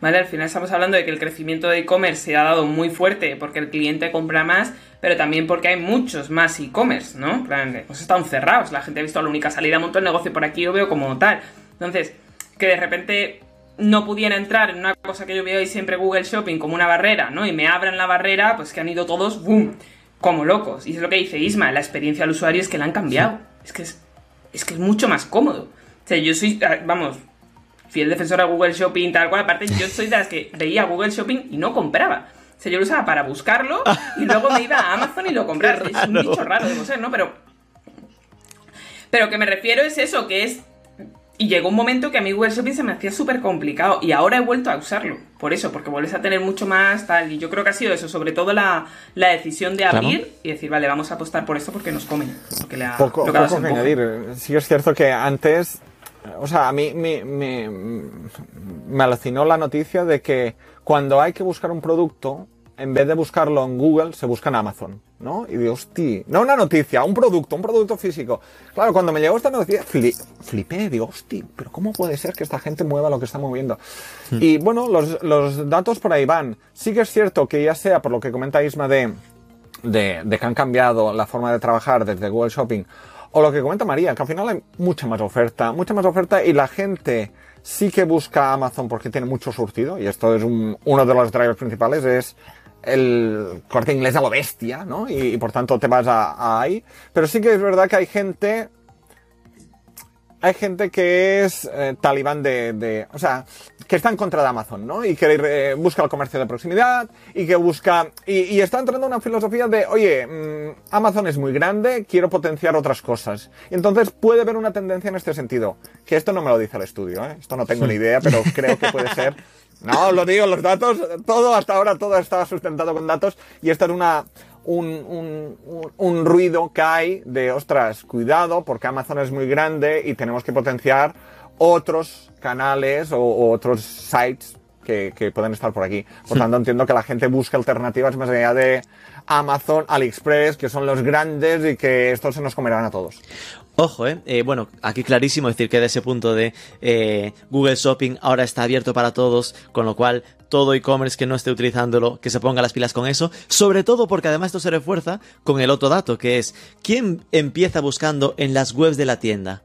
¿vale? Al final estamos hablando de que el crecimiento de e-commerce se ha dado muy fuerte porque el cliente compra más, pero también porque hay muchos más e-commerce, ¿no? Pues están cerrados, la gente ha visto la única salida, monto el negocio por aquí, yo veo como tal. Entonces, que de repente no pudiera entrar en una cosa que yo veo ahí siempre Google Shopping como una barrera, ¿no? Y me abran la barrera, pues que han ido todos, ¡boom! Como locos. Y es lo que dice Isma, la experiencia del usuario es que la han cambiado. Es que es es que es mucho más cómodo. O sea, yo soy, vamos, fiel defensor a Google Shopping, tal cual. Aparte, yo soy de las que veía Google Shopping y no compraba. O sea, yo lo usaba para buscarlo y luego me iba a Amazon y lo compraba. Es un bicho raro, debo ser, ¿no? Pero. Pero que me refiero es eso, que es y llegó un momento que a mí Google Shopping se me hacía súper complicado y ahora he vuelto a usarlo. Por eso, porque vuelves a tener mucho más tal. Y yo creo que ha sido eso, sobre todo la, la decisión de abrir claro. y decir, vale, vamos a apostar por esto porque nos comen. Porque le ha, poco, poco que añadir. Sí es cierto que antes, o sea, a mí me, me, me alucinó la noticia de que cuando hay que buscar un producto, en vez de buscarlo en Google, se busca en Amazon, ¿no? Y digo, hostia, no una noticia, un producto, un producto físico. Claro, cuando me llegó esta noticia, fli flipé, digo, hostia, pero ¿cómo puede ser que esta gente mueva lo que está moviendo? Hmm. Y bueno, los, los, datos por ahí van. Sí que es cierto que ya sea por lo que comenta Isma de, de, de que han cambiado la forma de trabajar desde Google Shopping, o lo que comenta María, que al final hay mucha más oferta, mucha más oferta y la gente sí que busca Amazon porque tiene mucho surtido, y esto es un, uno de los drivers principales, es el corte inglés a lo bestia, ¿no? Y, y por tanto te vas a, a, ahí. Pero sí que es verdad que hay gente hay gente que es eh, talibán de, o sea, que está en contra de Amazon, ¿no? Y que eh, busca el comercio de proximidad y que busca, y, está entrando en una filosofía de, oye, mm, Amazon es muy grande, quiero potenciar otras cosas. Y entonces puede haber una tendencia en este sentido, que esto no me lo dice el estudio, ¿eh? Esto no tengo ni idea, pero creo que puede ser. No, lo digo, los datos, todo hasta ahora, todo estaba sustentado con datos y esta es una, un, un, ruido que hay de, ostras, cuidado, porque Amazon es muy grande y tenemos que potenciar otros canales o, otros sites que, que, pueden estar por aquí. Por tanto, entiendo que la gente busca alternativas más allá de Amazon, AliExpress, que son los grandes y que estos se nos comerán a todos. Ojo, ¿eh? ¿eh? Bueno, aquí clarísimo decir que de ese punto de eh, Google Shopping ahora está abierto para todos, con lo cual todo e-commerce que no esté utilizándolo, que se ponga las pilas con eso, sobre todo porque además esto se refuerza con el otro dato, que es, ¿quién empieza buscando en las webs de la tienda?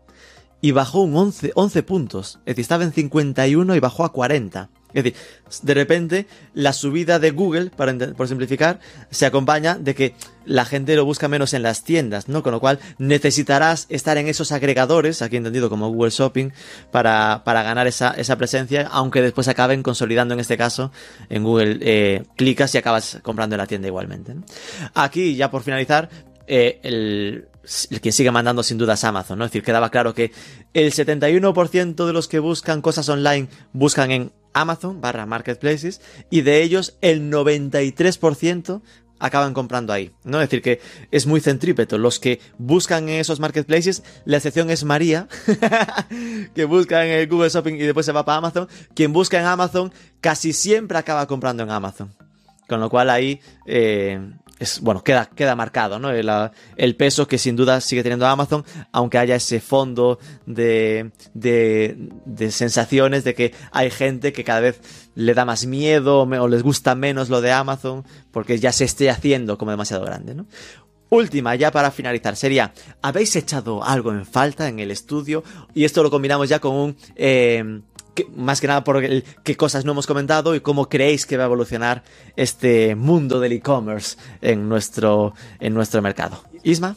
Y bajó un 11, 11 puntos, es decir, estaba en 51 y bajó a 40. Es decir, de repente la subida de Google, para, por simplificar, se acompaña de que la gente lo busca menos en las tiendas, ¿no? Con lo cual necesitarás estar en esos agregadores, aquí entendido como Google Shopping, para, para ganar esa, esa presencia, aunque después acaben consolidando en este caso en Google, eh, clicas y acabas comprando en la tienda igualmente. Aquí, ya por finalizar, eh, el, el quien sigue mandando sin dudas Amazon, ¿no? Es decir, quedaba claro que el 71% de los que buscan cosas online buscan en Amazon barra Marketplaces y de ellos el 93% acaban comprando ahí, ¿no? Es decir, que es muy centrípeto. Los que buscan en esos marketplaces, la excepción es María, que busca en el Google Shopping y después se va para Amazon. Quien busca en Amazon casi siempre acaba comprando en Amazon. Con lo cual ahí eh, es, bueno, queda, queda marcado, ¿no? El, peso que sin duda sigue teniendo Amazon, aunque haya ese fondo de, de, de, sensaciones de que hay gente que cada vez le da más miedo o les gusta menos lo de Amazon porque ya se esté haciendo como demasiado grande, ¿no? Última, ya para finalizar, sería, ¿habéis echado algo en falta en el estudio? Y esto lo combinamos ya con un... Eh, más que nada por qué cosas no hemos comentado y cómo creéis que va a evolucionar este mundo del e-commerce en nuestro, en nuestro mercado. Isma.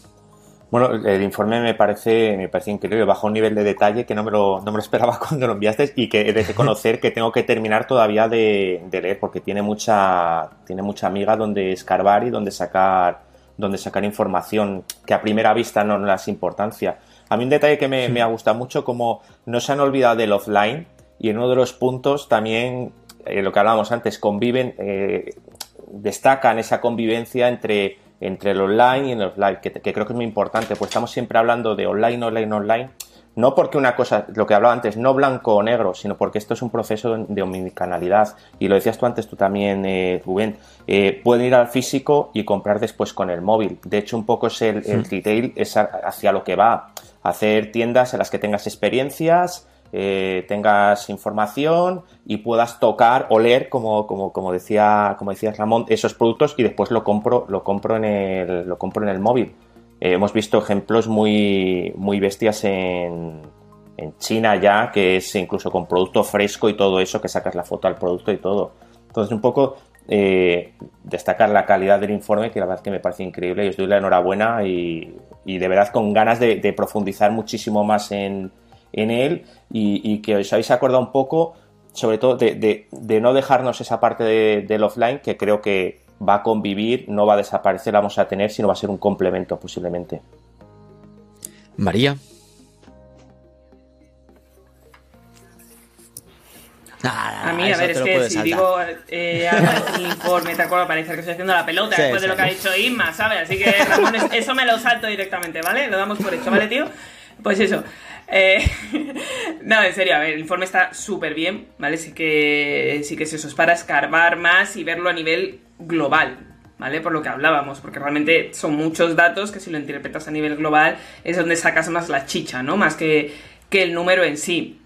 Bueno, el informe me parece, me parece increíble, bajo un nivel de detalle que no me lo, no me lo esperaba cuando lo enviaste y que he de reconocer que tengo que terminar todavía de, leer porque tiene mucha, tiene mucha amiga donde escarbar y donde sacar, donde sacar información que a primera vista no, no das importancia. A mí un detalle que me, me ha gustado mucho, como no se han olvidado del offline, y en uno de los puntos también, eh, lo que hablábamos antes, conviven, eh, destacan esa convivencia entre, entre el online y el offline, que, creo que es muy importante, pues estamos siempre hablando de online, online, online, no porque una cosa, lo que hablaba antes, no blanco o negro, sino porque esto es un proceso de omnicanalidad. Y lo decías tú antes, tú también, eh, Rubén, pueden ir al físico y comprar después con el móvil. De hecho, un poco es el, el retail, es hacia lo que va. Hacer tiendas en las que tengas experiencias, eh, tengas información y puedas tocar, oler, como, como, como decía, como decía Ramón, esos productos y después lo compro, lo compro en el, lo compro en el móvil. Eh, hemos visto ejemplos muy, muy bestias en, en China ya, que es incluso con producto fresco y todo eso, que sacas la foto al producto y todo. Entonces, un poco eh, destacar la calidad del informe, que la verdad que me parece increíble y os doy la enhorabuena y, y de verdad con ganas de profundizar muchísimo más en, en él y, que os habéis acordado un poco, sobre todo, de, no dejarnos esa parte del offline que creo que va a convivir, no va a desaparecer, la vamos a tener, sino va a ser un complemento posiblemente. María. a mí, a ver, es que si digo eh, el informe, te acuerdo, parece que estoy haciendo la pelota después de lo que ha dicho Inma, ¿sabes? Así que, Ramón, eso me lo salto directamente, ¿vale? Lo damos por hecho, ¿vale, tío? Pues eso. Eh, no, en serio, a ver, el informe está súper bien, ¿vale? Sí que, sí que es eso, es para escarbar más y verlo a nivel global, ¿vale? Por lo que hablábamos, porque realmente son muchos datos que si lo interpretas a nivel global es donde sacas más la chicha, ¿no? Más que, que el número en sí.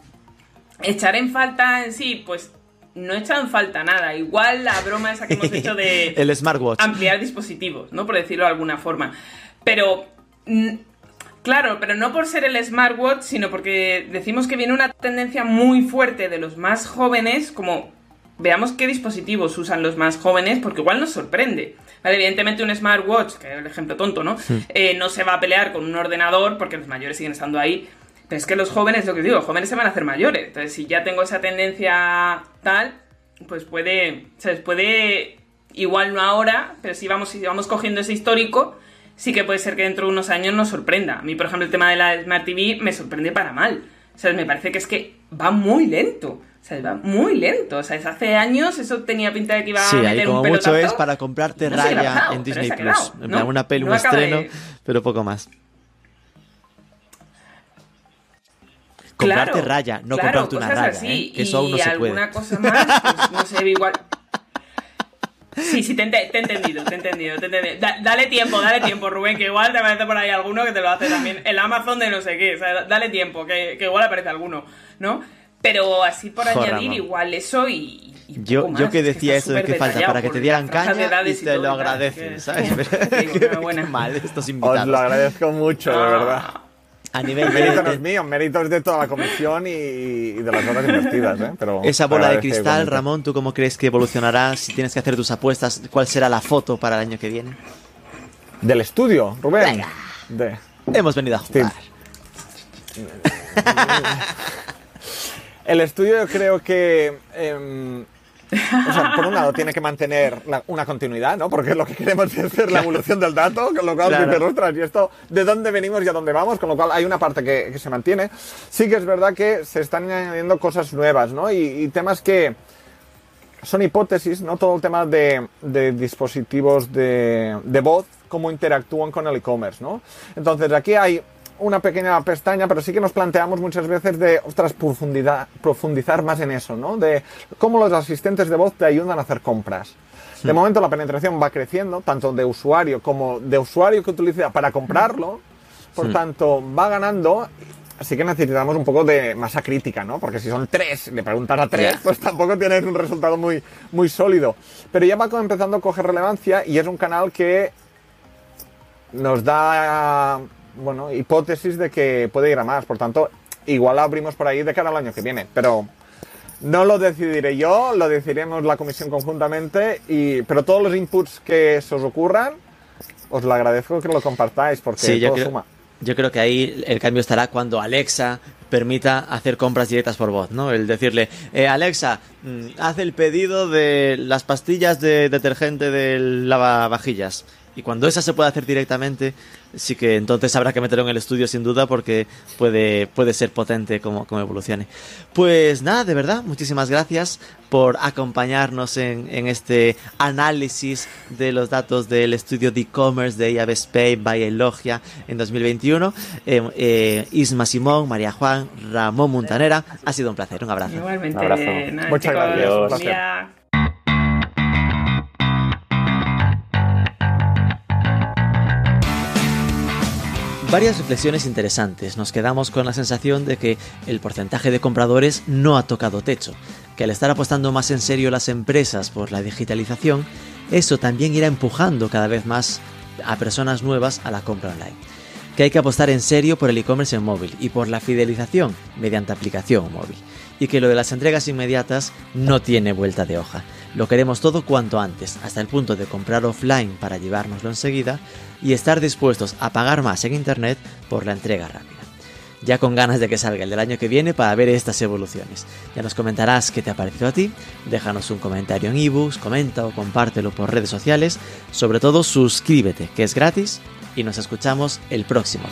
Echar en falta en sí, pues no echan falta nada. Igual la broma esa que hemos hecho de el smartwatch. ampliar dispositivos, ¿no? Por decirlo de alguna forma. Pero Claro, pero no por ser el smartwatch, sino porque decimos que viene una tendencia muy fuerte de los más jóvenes, como veamos qué dispositivos usan los más jóvenes, porque igual nos sorprende. Vale, evidentemente un smartwatch, que es el ejemplo tonto, ¿no? Eh, no se va a pelear con un ordenador, porque los mayores siguen estando ahí, Pero es que los jóvenes, lo que digo, los jóvenes se van a hacer mayores. Entonces, si ya tengo esa tendencia tal, pues puede, ¿sabes? Puede, igual no ahora, pero si vamos, si vamos cogiendo ese histórico, sí que puede ser que dentro de unos años nos sorprenda. A mí, por ejemplo, el tema de la Smart TV me sorprende para mal. O sea, me parece que es que va muy lento. O sea, va muy lento. O sea, hace años eso tenía pinta de que iba Sí, a ahí meter como un mucho pelotazo. es para comprarte No raya pasado, en Disney Plus. quedado, En ¿no? plan, una peli, No un acaba de- estreno, pero poco más. Claro, Comprarte raya, no claro, comprarte una raya, así, ¿eh? que eso aún no se puede. alguna cosa más, pues, no sé, igual... Sí, sí, te, te he entendido, te he entendido, te he entendido. Da- dale tiempo, dale tiempo, Rubén, que igual te aparece por ahí alguno que te lo hace también. El Amazon de no sé qué, o sea, da- dale tiempo, que, que igual aparece alguno, ¿no? Pero así por Jo, añadir, Ramón. igual eso y... Yo, más, yo que decía eso de que falta para que te dieran caña y te lo que- ¿sabes? Digo, enhorabuena. Qué mal estos Os invitados. lo agradezco mucho, de Ah. verdad. A nivel Mérito no es mío, mérito es de toda la comisión y, y de las horas invertidas, ¿eh? Pero esa bola de cristal. Ramón, ¿tú cómo crees que evolucionará? Si tienes que hacer tus apuestas, ¿cuál será la foto para el año que viene? Del estudio, Rubén. Venga. De- Hemos venido a jugar. El estudio yo creo que... em, o sea, por un lado tiene que mantener la- una continuidad, ¿no? Porque lo que queremos es ver la evolución del dato, con lo cual Claro. dices, ostras, ¿y esto de dónde venimos y a dónde vamos? Con lo cual hay una parte que, que se mantiene. Sí que es verdad que se están añadiendo cosas nuevas, ¿no? Y, y temas que son hipótesis, ¿no? Todo el tema de, de dispositivos de, de voz, cómo interactúan con el e-commerce, ¿no? Entonces aquí hay una pequeña pestaña, pero sí que nos planteamos muchas veces de, ostras, profundidad, profundizar más en eso, ¿no? De cómo los asistentes de voz te ayudan a hacer compras. De momento la penetración va creciendo, tanto de usuario como de usuario que utiliza para comprarlo. Por tanto, va ganando. Así que necesitamos un poco de masa crítica, ¿no? Porque si son tres, le preguntas a tres, pues tampoco tienes un resultado muy, muy sólido. Pero ya va empezando a coger relevancia y es un canal que nos da, bueno, hipótesis de que puede ir a más. Por tanto, igual la abrimos por ahí de cara al año que viene. Pero no lo decidiré yo, lo decidiremos la comisión conjuntamente. Y, pero todos los inputs que se os ocurran, os lo agradezco que lo compartáis porque Sí, todo creo, suma. yo creo que ahí el cambio estará cuando Alexa permita hacer compras directas por voz, ¿no? El decirle, eh, Alexa, mm, haz el pedido de las pastillas de detergente del lavavajillas. Y cuando esa se puede hacer directamente, sí que entonces habrá que meterlo en el estudio sin duda porque puede, puede ser potente como, como evolucione. Pues nada, de verdad, muchísimas gracias por acompañarnos en, en este análisis de los datos del estudio de e-commerce de IAB Spain by Elogia en 2021. Eh, eh, Isma Simón, María Juan, Ramón Montanera, ha sido un placer, un abrazo. Igualmente, Un abrazo. nada, Muchas chicos, gracias, Varias reflexiones interesantes. Nos quedamos con la sensación de que el porcentaje de compradores no ha tocado techo, que al estar apostando más en serio las empresas por la digitalización, eso también irá empujando cada vez más a personas nuevas a la compra online. Que hay que apostar en serio por el e-commerce en móvil y por la fidelización mediante aplicación móvil. Y que lo de las entregas inmediatas no tiene vuelta de hoja. Lo queremos todo cuanto antes, hasta el punto de comprar offline para llevárnoslo enseguida y estar dispuestos a pagar más en Internet por la entrega rápida. Ya con ganas de que salga el del año que viene para ver estas evoluciones. Ya nos comentarás qué te ha parecido a ti, déjanos un comentario en ebooks, comenta o compártelo por redes sociales, sobre todo suscríbete, que es gratis, y nos escuchamos el próximo.